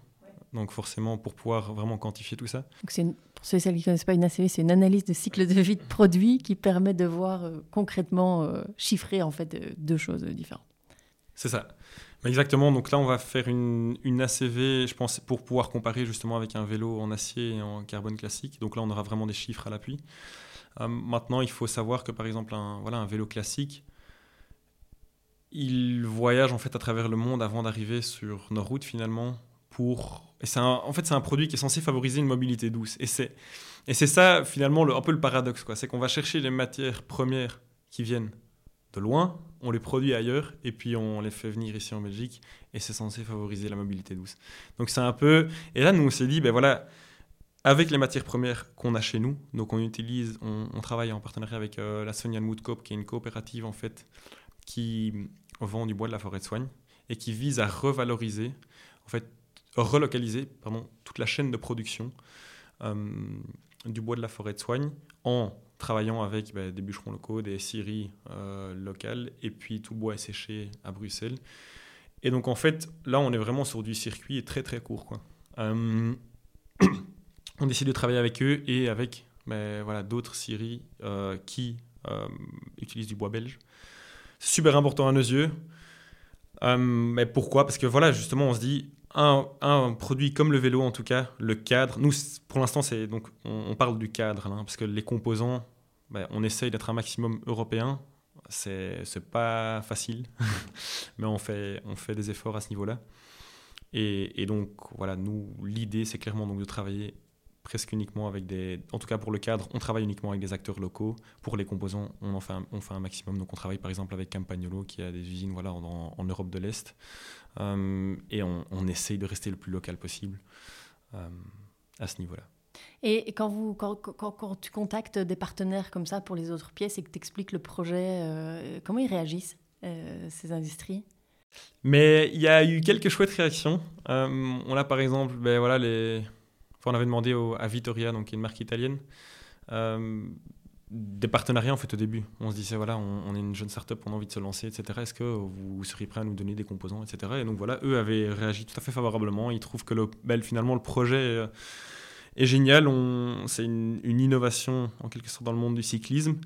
Donc forcément, pour pouvoir vraiment quantifier tout ça. Donc c'est pour ceux et celles qui ne connaissent pas une ACV, c'est une analyse de cycle de vie de produit qui permet de voir euh, concrètement euh, chiffrer en fait euh, deux choses différentes. C'est ça. Exactement. Donc là, on va faire une, une, ACV, je pense, pour pouvoir comparer justement avec un vélo en acier et en carbone classique. Donc là, on aura vraiment des chiffres à l'appui. maintenant, il faut savoir que par exemple, un, voilà, un vélo classique, il voyage en fait à travers le monde avant d'arriver sur nos routes finalement pour et c'est en fait c'est un produit qui est censé favoriser une mobilité douce. Et c'est et c'est ça finalement le, un peu le paradoxe quoi. C'est qu'on va chercher les matières premières qui viennent de loin on les produit ailleurs et puis on les fait venir ici en Belgique et c'est censé favoriser la mobilité douce. Donc c'est un peu et là nous on s'est dit ben voilà avec les matières premières qu'on a chez nous donc on utilise on, travaille en partenariat avec euh, la Sonian Wood Coop qui est une coopérative en fait qui vend du bois de la forêt de soigne et qui vise à revaloriser en fait relocaliser pardon, toute la chaîne de production euh, du bois de la forêt de soigne en travaillant avec bah, des bûcherons locaux, des scieries euh, locales, et puis tout bois séché à Bruxelles. Et donc en fait, là, on est vraiment sur du circuit très très court. Quoi. Euh, <clears throat> on décide de travailler avec eux et avec bah, voilà, d'autres scieries qui utilisent du bois belge. C'est super important à nos yeux. mais pourquoi? Parce que voilà, justement, on se dit, un, produit comme le vélo, en tout cas, le cadre. Nous, pour l'instant, c'est donc on, parle du cadre, hein, parce que les composants, ben, on essaye d'être un maximum européen. C'est pas facile, <laughs> mais on fait on fait des efforts à ce niveau-là. Et, et donc voilà, nous, l'idée, c'est clairement donc de travailler presque uniquement avec des. En tout cas, pour le cadre, on travaille uniquement avec des acteurs locaux. Pour les composants, on en fait un, on fait un maximum. Donc, on travaille par exemple avec Campagnolo, qui a des usines voilà, en, en Europe de l'Est. Euh, et on, on, essaye de rester le plus local possible euh, à ce niveau-là. Et quand, vous, quand, quand, quand, tu contactes des partenaires comme ça pour les autres pièces et que tu expliques le projet, euh, comment ils réagissent, ces industries? Mais il y a eu quelques chouettes réactions. On a par exemple, ben, voilà, les... on avait demandé à Vittoria, donc qui est une marque italienne, euh, des partenariats en fait au début. On se disait voilà, on, est une jeune start-up, on a envie de se lancer, etc. Est-ce que vous seriez prêt à nous donner des composants, etc. Et donc voilà, eux avaient réagi tout à fait favorablement. Ils trouvent que ben, finalement le projet est génial. C'est une, innovation en quelque sorte dans le monde du cyclisme.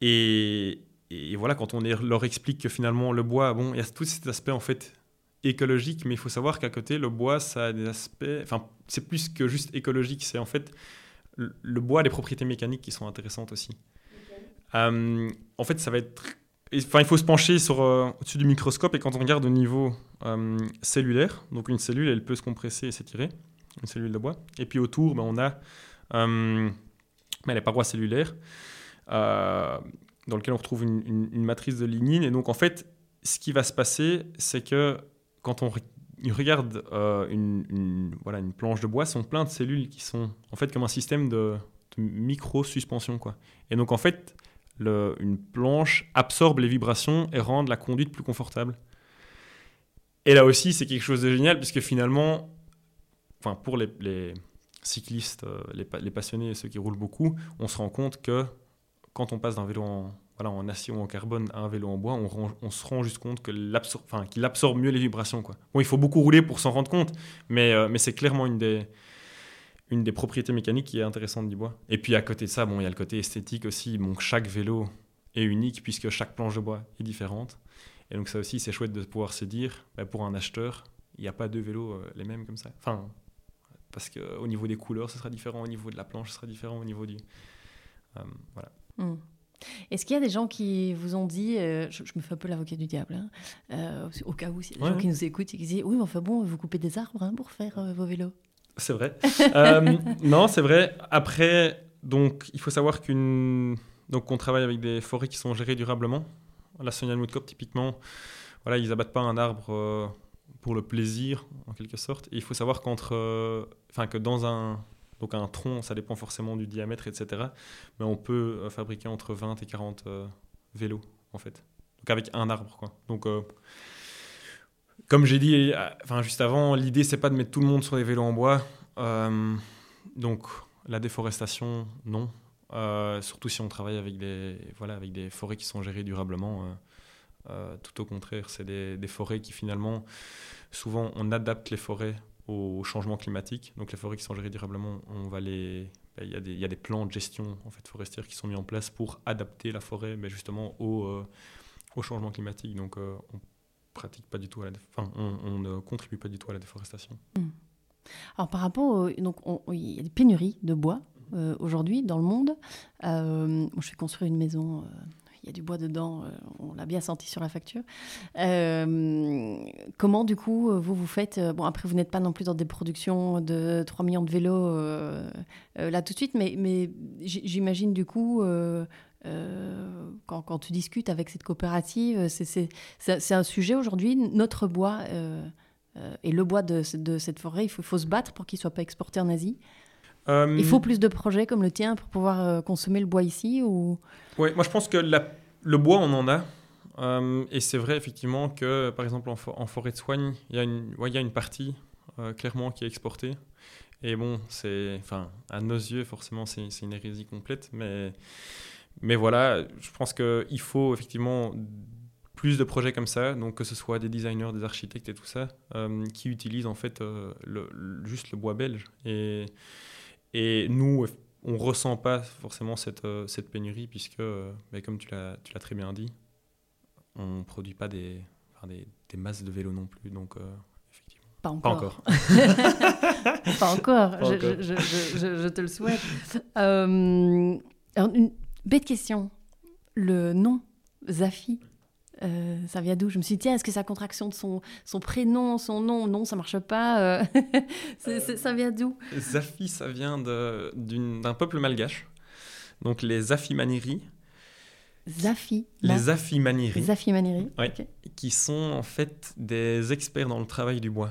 Et, et voilà, quand on leur explique que finalement le bois, bon, il y a tout cet aspect en fait écologique, mais il faut savoir qu'à côté, le bois, ça a des aspects, enfin, c'est plus que juste écologique, c'est en fait le bois a des propriétés mécaniques qui sont intéressantes aussi. Okay. Euh, en fait, ça va être. Enfin, il faut se pencher sur euh, au-dessus du microscope et quand on regarde au niveau euh, cellulaire, donc une cellule, elle peut se compresser et s'étirer, une cellule de bois. Et puis autour, ben, on a ben, les parois cellulaires dans lesquelles on retrouve une, une, une, matrice de lignine. Et donc, en fait, ce qui va se passer, c'est que quand on regarde euh, une, voilà, une planche de bois, sont plein de cellules qui sont en fait comme un système de, de micro-suspension. Et donc, en fait, une planche absorbe les vibrations et rend la conduite plus confortable. Et là aussi, c'est quelque chose de génial, puisque finalement, pour les, les cyclistes, euh, les, les, passionnés et ceux qui roulent beaucoup, on se rend compte que quand on passe d'un vélo en, voilà, en acier ou en carbone à un vélo en bois, on, se rend juste compte qu'il absorbe, mieux les vibrations. Quoi. Bon, il faut beaucoup rouler pour s'en rendre compte, mais, euh, c'est clairement une des, propriétés mécaniques qui est intéressante du bois. Et puis à côté de ça, bon, il y a le côté esthétique aussi. Bon, chaque vélo est unique puisque chaque planche de bois est différente. Et donc ça aussi, c'est chouette de pouvoir se dire, bah, pour un acheteur, il n'y a pas deux vélos euh, les mêmes comme ça. Enfin, parce qu'au niveau des couleurs, ce sera différent, au niveau de la planche, ce sera différent, au niveau du... Euh, voilà. Mm. Est-ce qu'il y a des gens qui vous ont dit, euh, je, je, me fais un peu l'avocat du diable, hein, euh, au cas où a des ouais. gens qui nous écoutent et qui disent, oui, mais enfin bon, vous coupez des arbres hein, pour faire euh, vos vélos C'est vrai. <laughs> Non, c'est vrai. Après, donc, il faut savoir qu'une... Donc, on travaille avec des forêts qui sont gérées durablement. La Sonia Moudkop, typiquement, voilà, ils abattent pas un arbre pour le plaisir, en quelque sorte. Et il faut savoir qu'entre... Enfin, que dans un donc un tronc, ça dépend forcément du diamètre, etc. Mais on peut euh, fabriquer entre 20 et 40 euh, vélos, en fait. Donc avec un arbre, quoi. Donc, euh, comme j'ai dit enfin, juste avant, l'idée, c'est pas de mettre tout le monde sur des vélos en bois. Donc, la déforestation, non. surtout si on travaille avec des, voilà, avec des forêts qui sont gérées durablement. tout au contraire, c'est des forêts qui finalement, souvent, on adapte les forêts au changement climatique. Donc les forêts qui sont gérées durablement, on va les il y, a des, il y a des plans de gestion en fait, forestière qui sont mis en place pour adapter la forêt mais justement au, euh, au changement climatique. Donc euh, on pratique pas du tout enfin, on, ne contribue pas du tout à la déforestation. Mmh. Alors par rapport, donc on, il y a des pénuries de bois euh, aujourd'hui dans le monde. Euh, je vais construire une maison il y a du bois dedans, euh, on l'a bien senti sur la facture. Euh, comment, du coup, euh, vous vous faites Bon, après, vous n'êtes pas non plus dans des productions de 3 millions de vélos là tout de suite, mais, j'imagine, du coup, quand, tu discutes avec cette coopérative, c'est un sujet aujourd'hui. Notre bois et le bois de, de cette forêt, il faut, faut se battre pour qu'il ne soit pas exporté en Asie. Euh, Il faut plus de projets comme le tien pour pouvoir euh, consommer le bois ici ou... Oui, moi je pense que la, le bois, on en a. Euh, et c'est vrai effectivement que, par exemple, en, for en forêt de soigne, il y, ouais, y, a une partie clairement qui est exportée. Et bon, c'est, enfin, à nos yeux, forcément, c'est une hérésie complète. Mais, mais voilà, je pense qu'il faut effectivement plus de projets comme ça, donc que ce soit des designers, des architectes et tout ça, qui utilisent en fait le, le, juste le bois belge. Et, et nous, on ne ressent pas forcément cette, euh, cette pénurie, puisque, euh, comme tu l'as très bien dit, on ne produit pas des, enfin, des, des, masses de vélos non plus. Donc, euh, effectivement. Pas encore. Pas encore. <laughs> pas encore. Pas je, encore. Je, je, je, te le souhaite. Alors, une bête question. Le nom Zafi, Euh, ça vient d'où? Je me suis dit, tiens, est-ce que c'est la contraction de son, son prénom, son nom Non, ça marche pas. euh. <laughs> Ça vient d'où? Zafi, ça vient d'un peuple malgache. Donc les. Zafi. là. Les Afimaniri, Zafi Maniri. Ouais. Ok. qui sont en fait des experts dans le travail du bois.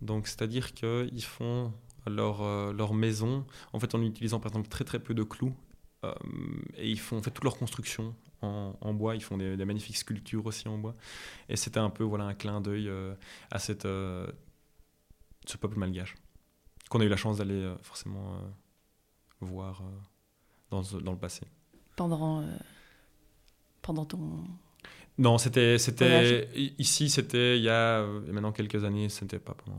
Donc c'est-à-dire qu'ils font leur, euh, leur maison en fait en utilisant par exemple très très peu de clous. euh, et ils font en fait toute leur construction en, en bois. Ils font des, des magnifiques sculptures aussi en bois. Et c'était un peu voilà un clin d'œil euh, à cette, euh, ce peuple malgache qu'on a eu la chance d'aller euh, forcément voir dans, dans le passé. Pendant, pendant ton. Non, c'était, c'était ici, c'était il y a euh, maintenant quelques années, c'était pas pendant.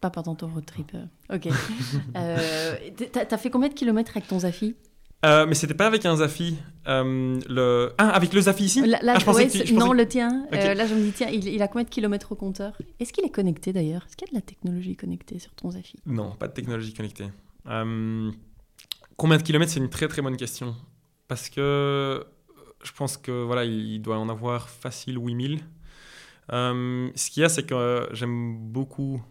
Pas pendant ton road trip. euh. Ok. <laughs> Euh, t'as t'as fait combien de kilomètres avec ton Zafi? Euh, mais c'était pas avec un Zafi. euh, le... Ah, avec le Zafi ici? Là, Ah, je ouais, tu- je non, que- le tien. Euh, là, je me dis, tiens, il, il a combien de kilomètres au compteur? Est-ce qu'il est connecté d'ailleurs? Est-ce qu'il y a de la technologie connectée sur ton Zafi? Non, pas de technologie connectée. Euh, combien de kilomètres C'est une très très bonne question. Parce que je pense que voilà, il doit en avoir facile 8000. Euh, ce qu'il y a, c'est que j'aime beaucoup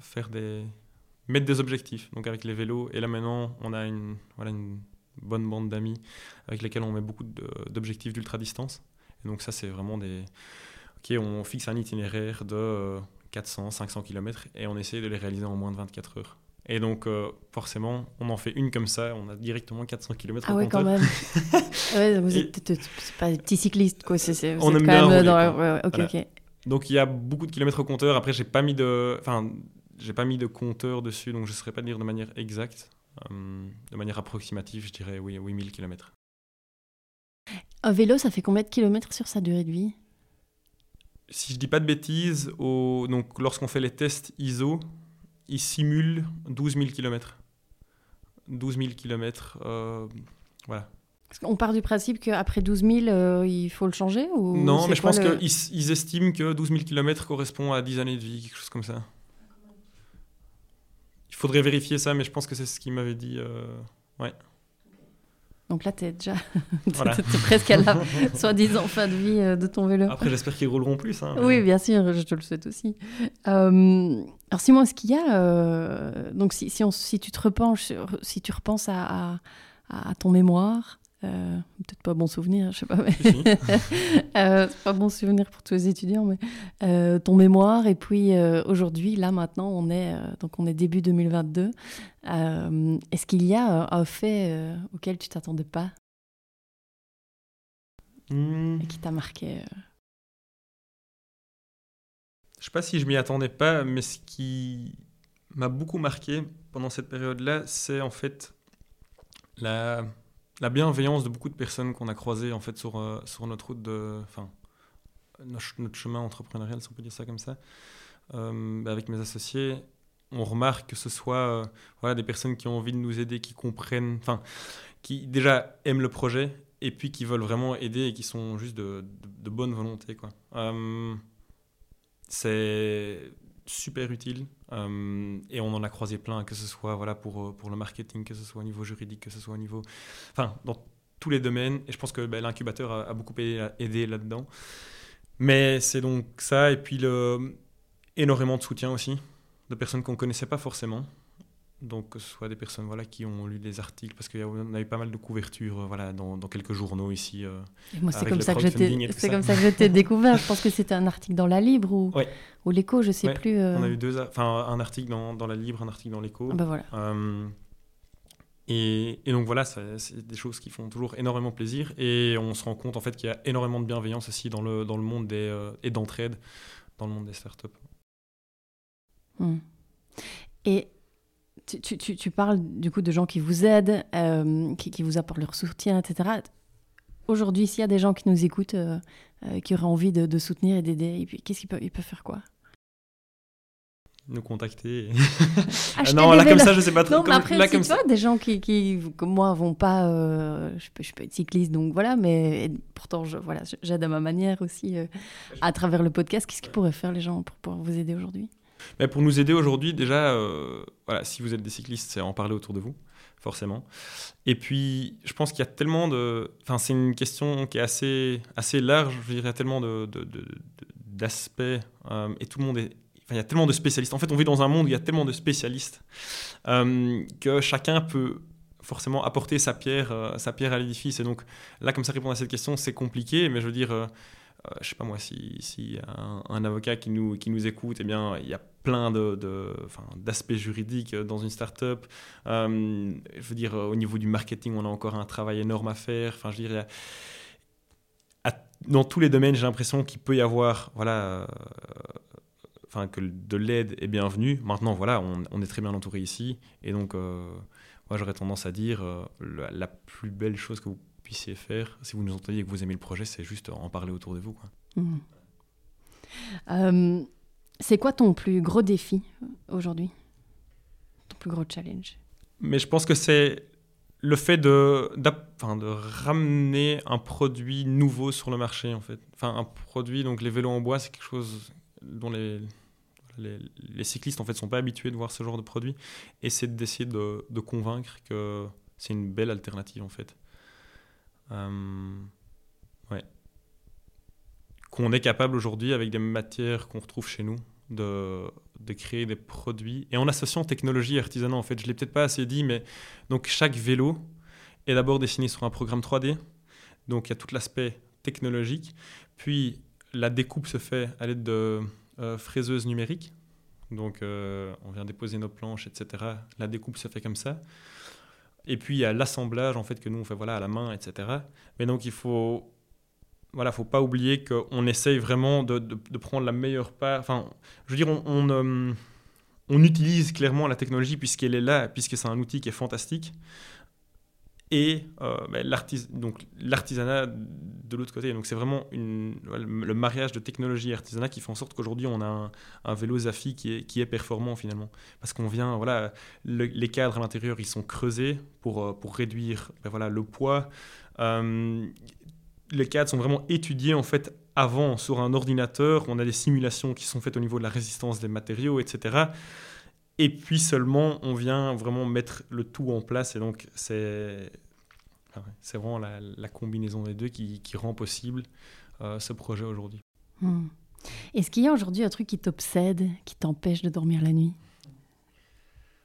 faire des mettre des objectifs, donc avec les vélos. Et là maintenant, on a une voilà une bonne bande d'amis avec lesquels on met beaucoup d'objectifs d'ultra distance. Et donc ça, c'est vraiment des ok, on fixe un itinéraire de euh, 400, 500 km et on essaie de les réaliser en moins de 24 heures. Et donc, euh, forcément, on en fait une comme ça, on a directement 400 km Ah ouais, quand compteur. même. <laughs> ouais, vous Et- êtes t- t- c'est pas des petits cyclistes, quoi. C'est, c'est, vous On êtes aime quand bien même dans la- quoi. ouais, ok, Voilà. ok. Donc, il y a beaucoup de kilomètres au compteur. Après, j'ai pas mis de, enfin, j'ai pas mis de compteur dessus, donc je ne saurais pas dire de manière exacte. Euh, de manière approximative, je dirais oui, 8000 km. Un vélo, ça fait combien de kilomètres sur sa durée de vie? Si je dis pas de bêtises, au... donc lorsqu'on fait les tests ISO, ils simulent 12 000 km. 12 000 km, voilà. Parce qu'on part du principe qu'après 12 000, euh, il faut le changer ou Non, mais je pense le- qu'ils ils estiment que 12 000 km correspond à 10 années de vie, quelque chose comme ça. Il faudrait vérifier ça, mais je pense que c'est ce qu'il m'avait dit. euh, Donc là, t'es déjà <laughs> Voilà. presque à la soi-disant fin de vie euh, de ton vélo. Après, j'espère qu'ils rouleront plus. hein, mais- Oui, bien sûr, je te le souhaite aussi. Euh, alors Simon, est-ce qu'il y a euh, donc si, si, on, si tu te repenches, si tu repenses à, à, à ton mémoire, euh, peut-être pas bon souvenir, je sais pas, mais <laughs> euh, pas bon souvenir pour tous les étudiants, mais euh, ton mémoire et puis aujourd'hui, là maintenant, on est donc on est début 2022. Euh, est-ce qu'il y a un fait auquel tu t'attendais pas? Hmm, et qui t'a marqué Je sais pas si je m'y attendais pas, mais ce qui m'a beaucoup marqué pendant cette période-là, c'est en fait la, la bienveillance de beaucoup de personnes qu'on a croisées en fait sur, euh, sur notre route de, enfin, notre, chemin entrepreneurial, si on peut dire ça comme ça, Euh, avec mes associés. On remarque que ce soit euh, voilà, des personnes qui ont envie de nous aider, qui comprennent, enfin, qui déjà aiment le projet et puis qui veulent vraiment aider et qui sont juste de, de, de bonne volonté. Quoi. C'est super utile euh, et on en a croisé plein, que ce soit voilà, pour, euh, pour le marketing, que ce soit au niveau juridique, que ce soit au niveau. Enfin, dans tous les domaines. Et je pense que ben, l'incubateur a, beaucoup aidé, aidé là-dedans. Mais c'est donc ça, et puis le, énormément de soutien aussi, de personnes qu'on ne connaissait pas forcément. Donc, que ce soit des personnes voilà, qui ont lu des articles, parce qu'on a eu pas mal de couvertures euh, voilà, dans, dans quelques journaux ici. euh. Et moi, c'est comme ça que je t'ai, et tout c'est ça. comme ça que je t'ai <laughs> découvert. Je pense que c'était un article dans la Libre ou, Ouais. ou l'écho, je sais Ouais, plus. euh. On a eu deux, enfin, un article dans, dans la Libre, un article dans l'Écho. Ah bah voilà. Et, et donc voilà, c'est des choses qui font toujours énormément plaisir. Et on se rend compte en fait qu'il y a énormément de bienveillance aussi dans le, dans le monde des, et d'entraide dans le monde des startups. Hmm. Et tu, tu, tu, tu parles du coup de gens qui vous aident, euh, qui, qui vous apportent leur soutien, etc. Aujourd'hui, s'il y a des gens qui nous écoutent, euh, euh, qui auraient envie de, de soutenir et d'aider, qu'est-ce qu'ils peuvent, ils peuvent faire quoi? Nous contacter. et- <laughs> Ah non, là comme ça, je sais pas trop. Non, mais comme- après, là, comme tu ça- vois, des gens qui, qui, comme moi, vont pas. euh, je, peux, je peux être cycliste, donc voilà, mais et pourtant, je, voilà, j'aide à ma manière aussi euh, à travers le podcast. Qu'est-ce qu'ils pourraient faire, les gens, pour pouvoir vous aider aujourd'hui? Mais pour nous aider aujourd'hui, déjà, euh, voilà, si vous êtes des cyclistes, c'est en parler autour de vous. forcément. Et puis, je pense qu'il y a tellement de... Enfin, c'est une question qui est assez, assez large, je dirais, tellement d'aspects, de, de, et tout le monde est... Enfin, il y a tellement de spécialistes. En fait, on vit dans un monde où il y a tellement de spécialistes que chacun peut forcément apporter sa pierre, sa pierre à l'édifice. Et donc, là, comme ça, répondre à cette question, c'est compliqué, mais je veux dire euh, je sais pas moi, si, si un, avocat qui nous, qui nous écoute, eh bien, il y a plein de, d'aspects juridiques dans une start-up. Euh, je veux dire, au niveau du marketing, on a encore un travail énorme à faire. Enfin, je dirais, dans tous les domaines, j'ai l'impression qu'il peut y avoir, voilà, euh, enfin, que de l'aide est bienvenue. Maintenant, voilà, on, est très bien entouré ici, et donc, moi, j'aurais tendance à dire, la, la, plus belle chose que vous puissiez faire, si vous nous entendez et que vous aimez le projet, c'est juste en parler autour de vous. Quoi. Mmh. Euh, c'est quoi ton plus gros défi aujourd'hui? Ton plus gros challenge? Mais je pense que c'est le fait de, de ramener un produit nouveau sur le marché, en fait. Enfin, un produit, donc les vélos en bois, c'est quelque chose dont les, les, cyclistes, en fait, sont pas habitués de voir ce genre de produit. Et c'est d'essayer de, de convaincre que c'est une belle alternative, en fait. Euh, ouais. Qu'on est capable aujourd'hui, avec des matières qu'on retrouve chez nous, de, créer des produits. Et en associant technologie et artisanat, en fait, je ne l'ai peut-être pas assez dit, mais donc chaque vélo est d'abord dessiné sur un programme 3D. Donc il y a tout l'aspect technologique. Puis la découpe se fait à l'aide de euh, fraiseuses numériques. Donc euh, on vient déposer nos planches, etc. La découpe se fait comme ça. Et puis il y a l'assemblage en fait que nous on fait voilà à la main, etc. Mais donc il faut voilà, faut pas oublier qu'on essaye vraiment de, de, prendre la meilleure part. Enfin, je veux dire, on, euh, on utilise clairement la technologie puisqu'elle est là, puisque c'est un outil qui est fantastique et euh, ben, l'artisanat de l'autre côté. Donc c'est vraiment le mariage de technologie et artisanat qui fait en sorte qu'aujourd'hui on a un, vélo Zafi qui est, performant finalement. Parce qu'on vient, voilà, les cadres à l'intérieur ils sont creusés pour, euh, réduire ben, voilà, le poids. Euh, les cadres sont vraiment étudiés en fait avant sur un ordinateur. On a des simulations qui sont faites au niveau de la résistance des matériaux, etc. Et puis seulement, on vient vraiment mettre le tout en place. Et donc, c'est c'est vraiment la, combinaison des deux qui, rend possible euh, ce projet aujourd'hui. Hmm. Est-ce qu'il y a aujourd'hui un truc qui t'obsède, qui t'empêche de dormir la nuit?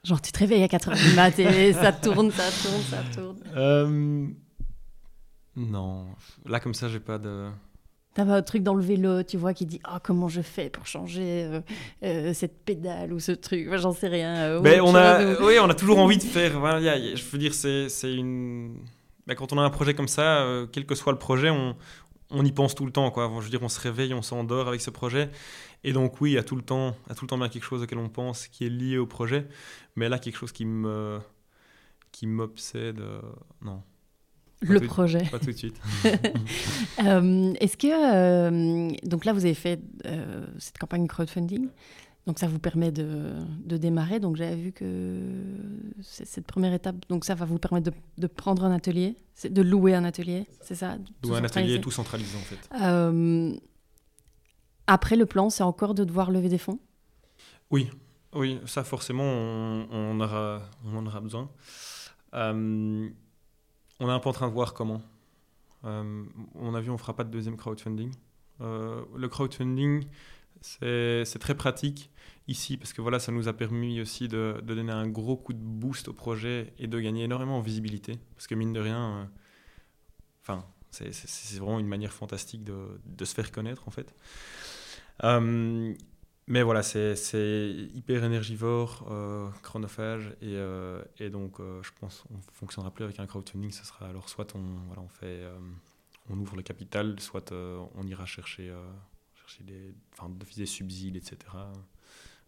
Genre, tu te réveilles à 4 h du matin et <laughs> ça tourne, ça tourne, ça tourne. Euh, non. Là, comme ça, j'ai pas de. T'as un truc dans le vélo, tu vois, qui dit oh, comment je fais pour changer euh, euh, cette pédale ou ce truc, j'en sais rien. Euh, Mais on a, oui, on a toujours envie de faire. Voilà, je veux dire, c'est, une. Bah, quand on a un projet comme ça, quel que soit le projet, on, on y pense tout le temps. Quoi. Je veux dire, on se réveille, on s'endort avec ce projet. Et donc, oui, il y a tout le temps, il y a tout le temps bien quelque chose auquel on pense qui est lié au projet. Mais là, quelque chose qui me, qui m'obsède, non le projet. Pas tout de suite. <laughs> Euh, est-ce que, euh, donc là, vous avez fait euh, cette campagne crowdfunding, donc ça vous permet de, de démarrer. Donc j'avais vu que cette première étape, donc ça va vous permettre de, de prendre un atelier, de louer un atelier, c'est ça? Louer un atelier tout centralisé en fait. après, le plan, c'est encore de devoir lever des fonds? Oui, oui, ça forcément, on, on aura, on en aura besoin. On est un peu en train de voir comment. Euh, on a vu, on fera pas de deuxième crowdfunding. Euh, le crowdfunding, c'est très pratique ici parce que voilà, ça nous a permis aussi de, donner un gros coup de boost au projet et de gagner énormément en visibilité. Parce que mine de rien, euh, c'est vraiment une manière fantastique de, de, se faire connaître en fait. Mais voilà, c'est hyper énergivore, euh, chronophage, et, euh, et donc euh, je pense qu'on ne fonctionnera plus avec un crowdfunding. Ce sera alors soit on, voilà, on, fait, on ouvre le capital, soit on ira chercher, chercher des, des subsides, etc.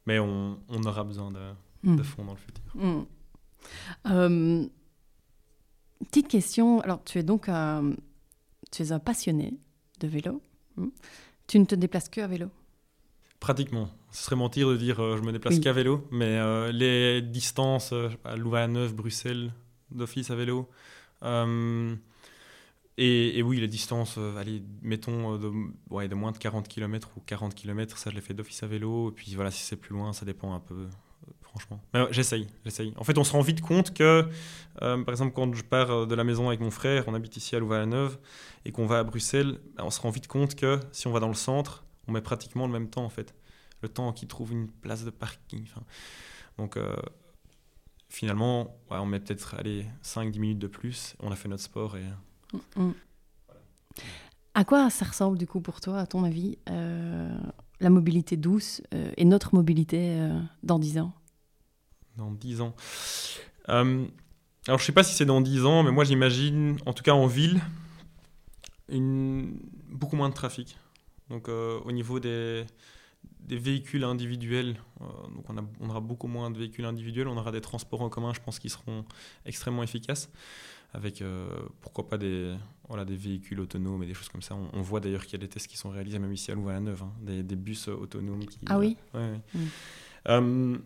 Mais on, on aura besoin de, hmm. de, fonds dans le futur. Hmm. petite question, alors tu es donc tu es un passionné de vélo. Hmm. Tu ne te déplaces que à vélo Pratiquement. Ce serait mentir de dire euh, je me déplace qu'à vélo, mais euh, les distances, euh, à Louvain-Neuve, Bruxelles, d'office à vélo. Et, oui, les distances, allez, mettons de, ouais, de moins de 40 km ou 40 km, ça je l'ai fait d'office à vélo. Et puis voilà, si c'est plus loin, ça dépend un peu. franchement. Mais j'essaye, j'essaye. En fait, on se rend vite compte que, par exemple, quand je pars de la maison avec mon frère, on habite ici à Louvain-la-Neuve, et qu'on va à Bruxelles, bah, on se rend vite compte que si on va dans le centre, on met pratiquement le même temps, en fait. Le temps qui trouve une place de parking. Donc, euh, finalement, on met peut-être 5-10 minutes de plus, on a fait notre sport et... Mm, mm. À quoi ça ressemble du coup pour toi, à ton avis, euh, la mobilité douce euh, et notre mobilité dans 10 ans? Dans 10 ans. alors je ne sais pas si c'est dans 10 ans, mais moi j'imagine, en tout cas en ville, une... beaucoup moins de trafic. Donc au niveau des, des véhicules individuels, donc on, a, on, aura beaucoup moins de véhicules individuels, on aura des transports en commun, je pense, qui seront extrêmement efficaces avec euh, pourquoi pas des, voilà, des véhicules autonomes et des choses comme ça. On, voit d'ailleurs qu'il y a des tests qui sont réalisés même ici à Louvain-la-Neuve, hein, des, des, bus autonomes. Qui, ah oui euh, mm. euh,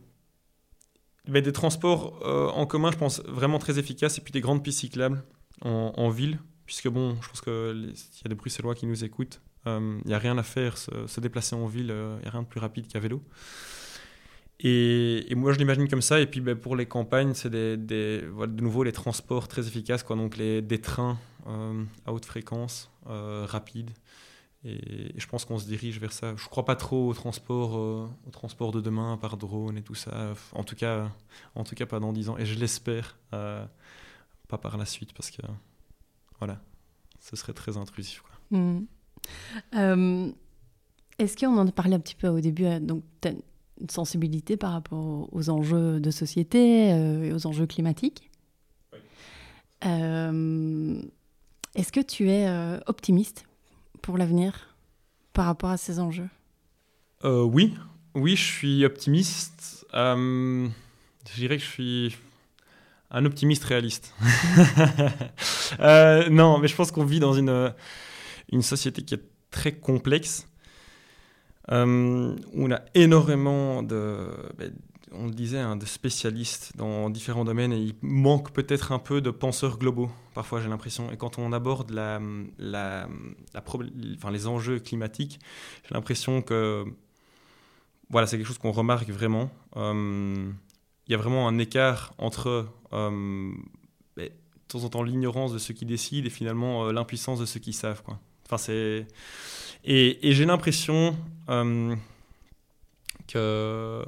mais des transports en commun, je pense, vraiment très efficaces, et puis des grandes pistes cyclables en, en ville, puisque bon, je pense qu'il y a des Bruxellois qui nous écoutent, il n'y a rien à faire, se, déplacer en ville, il n'y a rien de plus rapide qu'à vélo. Et, moi, je l'imagine comme ça. Et puis, ben, pour les campagnes, c'est des, de nouveau les transports très efficaces. Donc, des trains euh, à haute fréquence, euh, rapides. Et, je pense qu'on se dirige vers ça. Je ne crois pas trop au transport, euh, au de demain par drone et tout ça. En tout cas, en tout cas pas dans 10 ans. Et je l'espère pas par la suite parce que, voilà, ce serait très intrusif. Mmh. Est-ce qu'on en a parlé un petit peu au début donc, une sensibilité par rapport aux enjeux de société euh, et aux enjeux climatiques. Euh, est-ce que tu es euh, optimiste pour l'avenir par rapport à ces enjeux? Oui, oui, je suis optimiste. je dirais que je suis un optimiste réaliste. <laughs> non, mais je pense qu'on vit dans une, une société qui est très complexe euh, on a énormément de, ben, on le disait, hein, de spécialistes dans différents domaines et il manque peut-être un peu de penseurs globaux, parfois j'ai l'impression. Et quand on aborde les enjeux climatiques, j'ai l'impression que voilà, c'est quelque chose qu'on remarque vraiment. Euh, il y a vraiment un écart entre euh, ben, de temps en temps l'ignorance de ceux qui décident et finalement l'impuissance de ceux qui savent. Quoi. Enfin, c'est et, j'ai l'impression euh, que.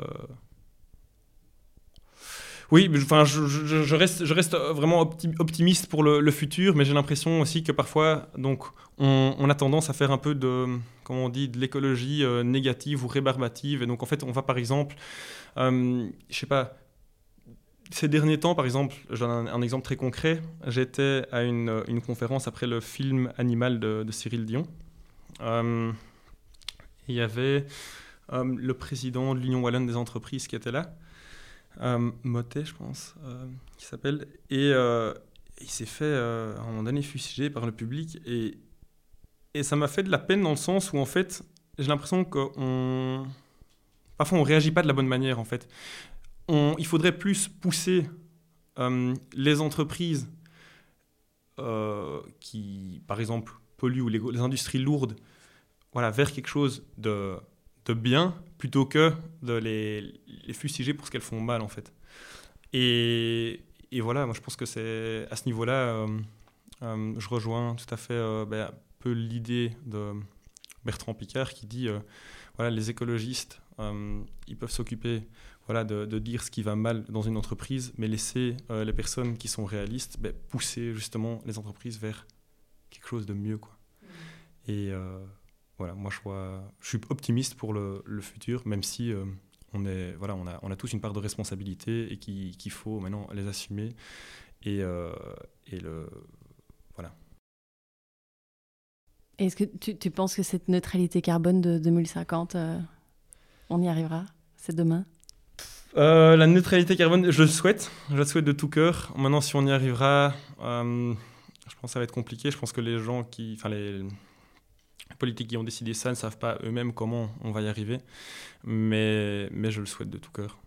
Oui, enfin, je, reste, je reste vraiment optimiste pour le, futur, mais j'ai l'impression aussi que parfois, donc, on, a tendance à faire un peu de, comment on dit, de l'écologie euh, négative ou rébarbative. Et donc, en fait, on va par exemple, euh, je sais pas, ces derniers temps, par exemple, j'ai un, exemple très concret. J'étais à une, une, conférence après le film Animal de, Cyril Dion. Euh, il y avait euh, le président de l'Union Wallonne des entreprises qui était là, euh, Motet, je pense, qui s'appelle, et il s'est fait à un moment donné fusiller par le public et, ça m'a fait de la peine dans le sens où en fait j'ai l'impression qu'on parfois on réagit pas de la bonne manière en fait. Il faudrait plus pousser les entreprises qui par exemple polluent ou les industries lourdes voilà, vers quelque chose de, bien plutôt que de les, les fustiger pour ce qu'elles font mal en fait. Et, voilà, moi je pense que c'est à ce niveau-là, euh, euh, je rejoins tout à fait euh, ben, un peu l'idée de Bertrand Picard qui dit voilà, les écologistes, ils peuvent s'occuper voilà, de, de, dire ce qui va mal dans une entreprise, mais laisser les personnes qui sont réalistes ben, pousser justement les entreprises vers quelque chose de mieux. Quoi. Et voilà, moi je, vois, je suis optimiste pour le, futur, même si euh, on, est, voilà, on, a, on a tous une part de responsabilité et qu'il faut maintenant les assumer. Et, euh, et le. Est-ce que tu, tu, penses que cette neutralité carbone de 2050, euh, on y arrivera? C'est demain? La neutralité carbone, je le souhaite. Je le souhaite de tout cœur. Maintenant, si on y arrivera, je pense que ça va être compliqué. Je pense que les gens qui. Enfin, les politiques qui ont décidé ça ne savent pas eux-mêmes comment on va y arriver, mais, mais je le souhaite de tout cœur.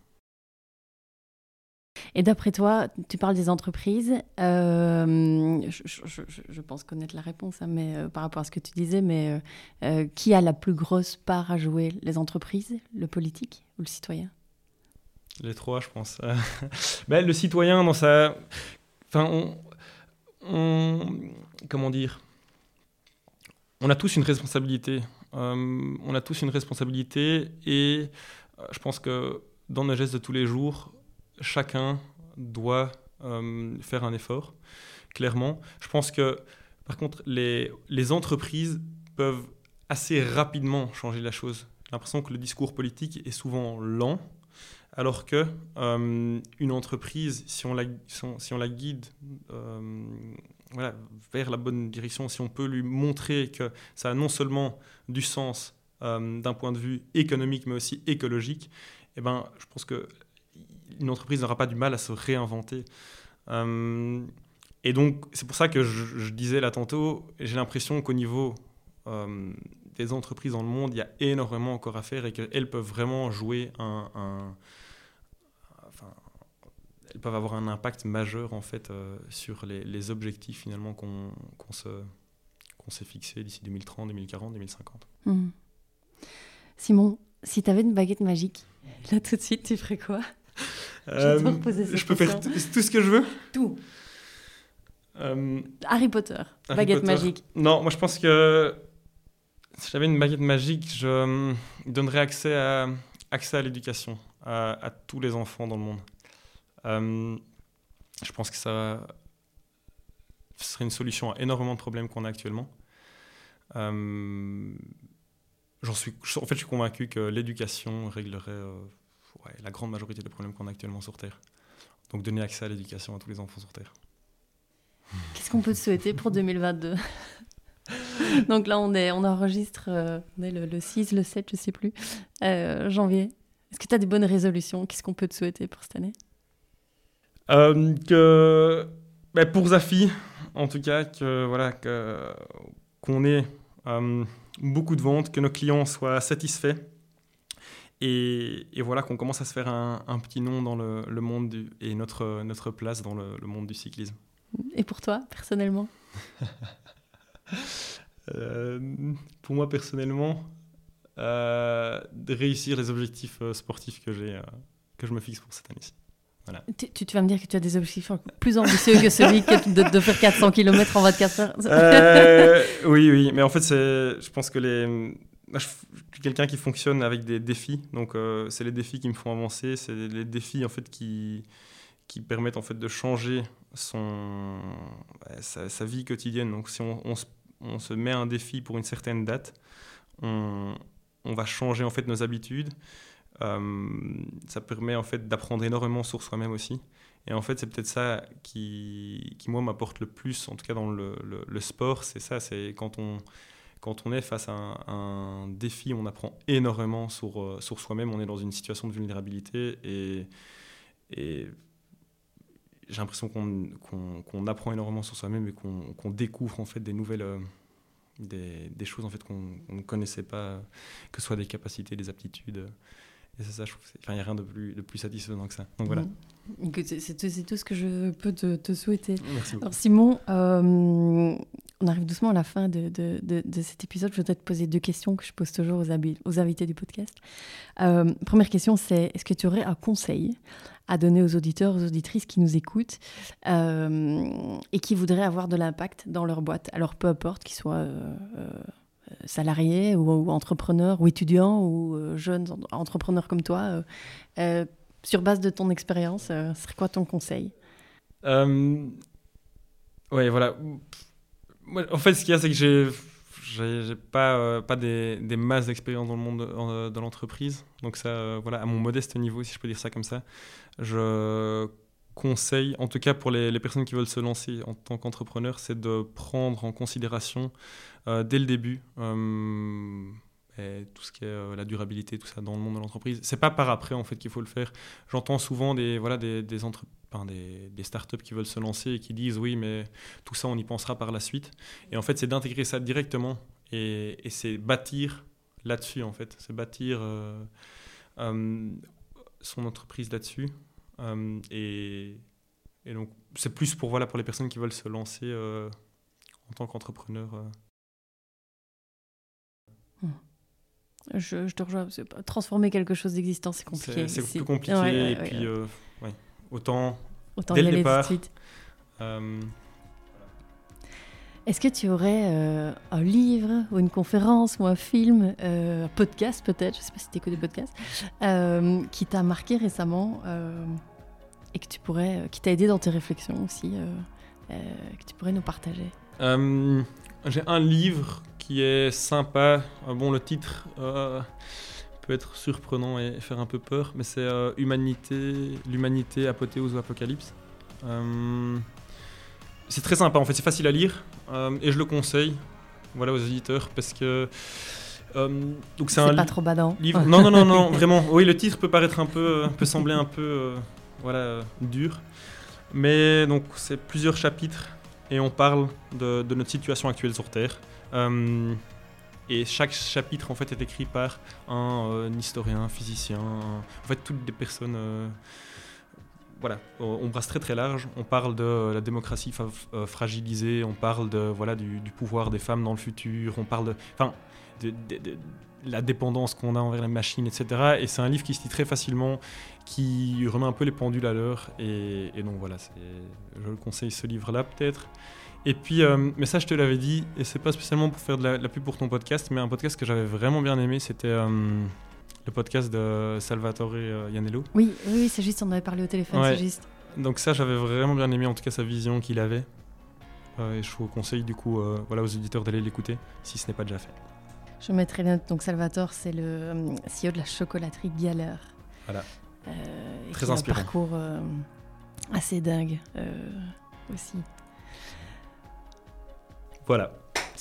Et d'après toi, tu parles des entreprises. Euh, je, pense connaître la réponse, hein, mais euh, par rapport à ce que tu disais, mais euh, qui a la plus grosse part à jouer? Les entreprises, le politique ou le citoyen? Les trois, je pense. <laughs> ben, le citoyen, dans sa. Enfin. Comment dire? On a tous une responsabilité. On a tous une responsabilité et je pense que dans nos gestes de tous les jours, chacun doit euh, faire un effort, clairement. Je pense que, par contre, les, entreprises peuvent assez rapidement changer la chose. J'ai l'impression que le discours politique est souvent lent, alors que euh, une entreprise, si on la, guide euh, vers la bonne direction, si on peut lui montrer que ça a non seulement du sens d'un point de vue économique, mais aussi écologique, eh ben, je pense que une entreprise n'aura pas du mal à se réinventer. et donc, c'est pour ça que je, disais là tantôt, j'ai l'impression qu'au niveau des entreprises dans le monde, il y a énormément encore à faire et qu'elles peuvent vraiment jouer un, elles peuvent avoir un impact majeur en fait euh, sur les, objectifs finalement qu'on s'est fixés d'ici 2030, 2040, 2050. Simon, si tu avais une baguette magique, là tout de suite, tu ferais quoi? Euh, Je peux faire tout ce que je veux Tout. Euh, Harry Potter, Harry baguette Potter. magique. Non, moi je pense que si j'avais une baguette magique, je euh, donnerais accès à, accès à l'éducation à, à, tous les enfants dans le monde. Euh, je pense que ça serait une solution à énormément de problèmes qu'on a actuellement. Euh, j'en suis, en fait, je suis convaincu que l'éducation réglerait ouais, la grande majorité des problèmes qu'on a actuellement sur Terre. Donc donner accès à l'éducation à tous les enfants sur Terre. Qu'est-ce qu'on peut te souhaiter pour 2022 <laughs> Donc là, on, est, on enregistre euh, on est le, le, 6, le 7, je sais plus, euh, janvier. Est-ce que tu as des bonnes résolutions? Qu'est-ce qu'on peut te souhaiter pour cette année? Euh, que, bah, Pour Zafi, en tout cas, que, voilà, que, qu'on ait euh, beaucoup de ventes, que nos clients soient satisfaits. Et, et voilà, qu'on commence à se faire un, un petit nom dans le, le monde du, et notre, notre place dans le, le monde du cyclisme. Et pour toi, personnellement <laughs> Euh, pour moi personnellement, euh, de réussir les objectifs euh, sportifs que j'ai, que je me fixe pour cette année-ci. Voilà. Tu, tu, vas me dire que tu as des objectifs plus ambitieux que celui que de, de, faire 400 km en 24 heures euh, Oui, oui, mais en fait, je pense que les, je suis quelqu'un qui fonctionne avec des défis, donc euh, c'est les défis qui me font avancer, c'est les défis en fait qui, qui permettent en fait de changer son, sa, sa, vie quotidienne. Donc si on, on, se, on, se, met un défi pour une certaine date, on, on va changer en fait nos habitudes. Euh, ça permet en fait d'apprendre énormément sur soi-même aussi. Et en fait, c'est peut-être ça qui, qui moi m'apporte le plus, en tout cas dans le, le, le sport, c'est ça, c'est quand on quand on est face à un, défi, on apprend énormément sur, euh, sur soi-même, on est dans une situation de vulnérabilité et, et j'ai l'impression qu'on qu qu apprend énormément sur soi-même et qu'on qu découvre en fait des nouvelles euh, des, des, choses en fait qu'on ne connaissait pas que ce soit des capacités des aptitudes et c'est ça je trouve il n'y a rien de plus de plus satisfaisant que ça. Donc voilà. Mmh. c'est tout, tout ce que je peux te, te souhaiter. Merci alors Simon euh, on arrive doucement à la fin de, de, de, de, cet épisode. Je voudrais te poser deux questions que je pose toujours aux, aux invités du podcast. Euh, première question c'est est-ce que tu aurais un conseil à donner aux auditeurs, aux auditrices qui nous écoutent euh, et qui voudraient avoir de l'impact dans leur boîte? Alors peu importe qu'ils soient salariés ou, ou, entrepreneurs ou étudiants ou euh, jeunes entrepreneurs comme toi, euh, sur base de ton expérience, ce serait quoi ton conseil? Oui, voilà. En fait, ce qu'il y a, c'est que j'ai j'ai pas, euh, pas des, des masses d'expérience dans le monde de, de l'entreprise. Donc ça, euh, voilà, à mon modeste niveau, si je peux dire ça comme ça, je conseille, en tout cas pour les, personnes qui veulent se lancer en tant qu'entrepreneur, c'est de prendre en considération euh, dès le début et tout ce qui est la durabilité, tout ça dans le monde de l'entreprise. C'est pas par après en fait qu'il faut le faire. J'entends souvent des voilà des, startups qui veulent se lancer et qui disent oui, mais tout ça, on y pensera par la suite. Et en fait, c'est d'intégrer ça directement et, et c'est bâtir là-dessus, en fait. C'est bâtir euh, euh, son entreprise là-dessus. Euh, et, et, donc, c'est plus pour, voilà, pour les personnes qui veulent se lancer euh, en tant qu'entrepreneur. Mmh. Je, je te rejoins. Transformer quelque chose d'existant, c'est compliqué. C'est plus compliqué. Ouais, ouais, et puis, ouais. euh, autant. Autant dès y le aller tout de départ. suite. euh, Est-ce que tu aurais euh, un livre ou une conférence ou un film, euh, un podcast peut-être, je sais pas si tu écoutes des podcasts, euh, qui t'a marqué récemment et que tu pourrais, qui t'a aidé dans tes réflexions aussi, que tu pourrais nous partager? J'ai un livre qui est sympa. Bon, le titre peut être surprenant et faire un peu peur, mais c'est Humanité, l'humanité, apothéose ou apocalypse. C'est très sympa, en fait, c'est facile à lire euh, et je le conseille, voilà, aux éditeurs parce que euh, donc c'est un pas trop badant. livre. Non, non, non, non, <laughs> vraiment. Oui, le titre peut paraître un peu, peut sembler un peu, euh, voilà, dur. Mais donc, c'est plusieurs chapitres et on parle de, de notre situation actuelle sur Terre. Et chaque chapitre, en fait, est écrit par un, un historien, un physicien, en fait, toutes des personnes. Voilà, on brasse très très large. On parle de la démocratie euh, fragilisée, on parle de voilà du, pouvoir des femmes dans le futur, on parle de, enfin, de, la dépendance qu'on a envers les machines, etc. Et c'est un livre qui se lit très facilement, qui remet un peu les pendules à l'heure. Et, donc voilà, je le conseille ce livre-là peut-être. Et puis, euh, mais ça je te l'avais dit, et c'est pas spécialement pour faire de la, la pub pour ton podcast, mais un podcast que j'avais vraiment bien aimé, c'était euh, le podcast de Salvatore euh, Ianello. Oui, oui, c'est juste, on en avait parlé au téléphone, Ouais. c'est juste. Donc ça, j'avais vraiment bien aimé, en tout cas sa vision qu'il avait. Euh, et je vous conseille du coup, euh, voilà, aux auditeurs d'aller l'écouter, si ce n'est pas déjà fait. Je mettrai le donc Salvatore, c'est le CEO de la chocolaterie Galler. Voilà. Euh, et Très inspirant. un parcours assez dingue aussi. Voilà.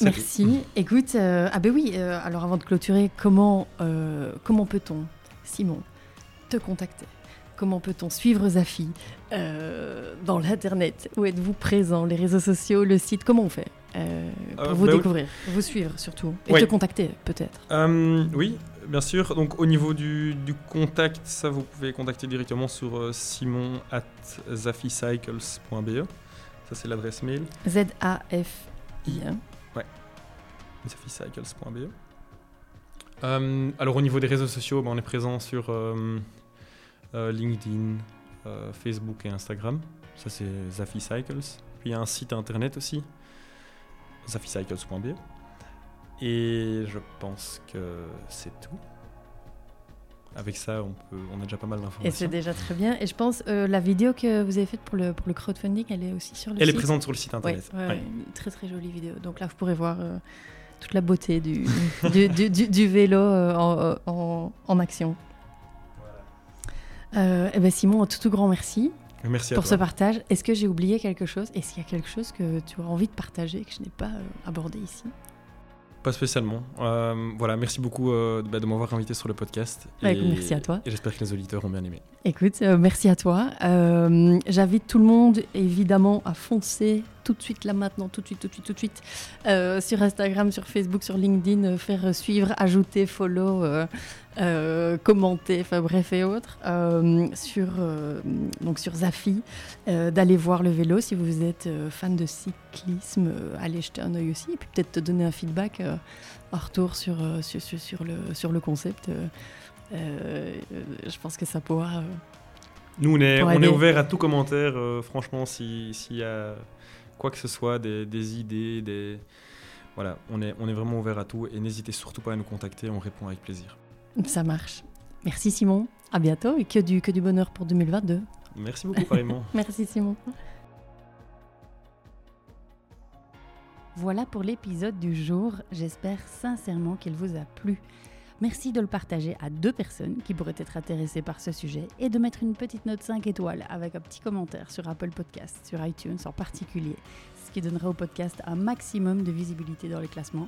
Merci. Écoute, euh, ah ben oui, euh, alors avant de clôturer, comment, euh, comment peut-on, Simon, te contacter? Comment peut-on suivre Zafi dans l'Internet? Où êtes-vous présent? Les réseaux sociaux, le site, comment on fait pour vous bah oui. découvrir, vous suivre surtout, et te contacter peut-être? Oui, bien sûr. Donc au niveau du, du contact, ça vous pouvez contacter directement sur simon at zaficycles.be. Ça c'est l'adresse mail. Z-A-F-I. zaficycles.be. Euh, alors au niveau des réseaux sociaux, ben, on est présent sur euh, euh, LinkedIn, Facebook et Instagram. Ça c'est Zaficycles. Puis il y a un site internet aussi, zaficycles.be. Et je pense que c'est tout. Avec ça, on, peut, on a déjà pas mal Et c'est d'informations. déjà très bien. Et je pense, euh, la vidéo que vous avez faite pour le, pour le crowdfunding, elle est aussi sur le Elle est site présente sur le site internet. ouais, Ouais. très très jolie vidéo. Donc là, vous pourrez voir toute la beauté du, du, du- du- du vélo euh, en, en- en action. Euh, eh ben Simon, un tout, tout grand merci Merci à pour toi. ce partage. Est-ce que j'ai oublié quelque chose? Est-ce qu'il y a quelque chose que tu as envie de partager que je n'ai pas euh, abordé ici? Pas spécialement. Euh, voilà, merci beaucoup euh, bah, de m'avoir invité sur le podcast. Bah, Et- merci à toi. Et j'espère que les auditeurs ont bien aimé. Écoute, euh, merci à toi. J'invite tout le monde, évidemment, à foncer tout de suite, là maintenant, tout de suite, tout de suite, tout de suite, sur Instagram, sur Facebook, sur LinkedIn, faire suivre, ajouter, follow, euh, commenter, enfin bref et autres, euh, sur, euh, donc sur Zafi, d'aller voir le vélo si vous êtes fan de cyclisme, allez jeter un œil aussi, et puis peut-être te donner un feedback en retour sur, sur, sur, sur le, sur le concept. je pense que ça pourra. Nous, on est, on est ouvert à tout commentaire. franchement, si- s'il y a quoi que ce soit, des, des idées, des... Voilà, on est, on est vraiment ouvert à tout. Et n'hésitez surtout pas à nous contacter, on répond avec plaisir. Ça marche. Merci Simon. À bientôt et que du, que du bonheur pour 2022. Merci beaucoup, pareillement. <laughs> Merci Simon. Voilà pour l'épisode du jour. J'espère sincèrement qu'il vous a plu. Merci de le partager à deux personnes qui pourraient être intéressées par ce sujet et de mettre une petite note 5 étoiles avec un petit commentaire sur Apple Podcast, sur iTunes en particulier, ce qui donnera au podcast un maximum de visibilité dans les classements.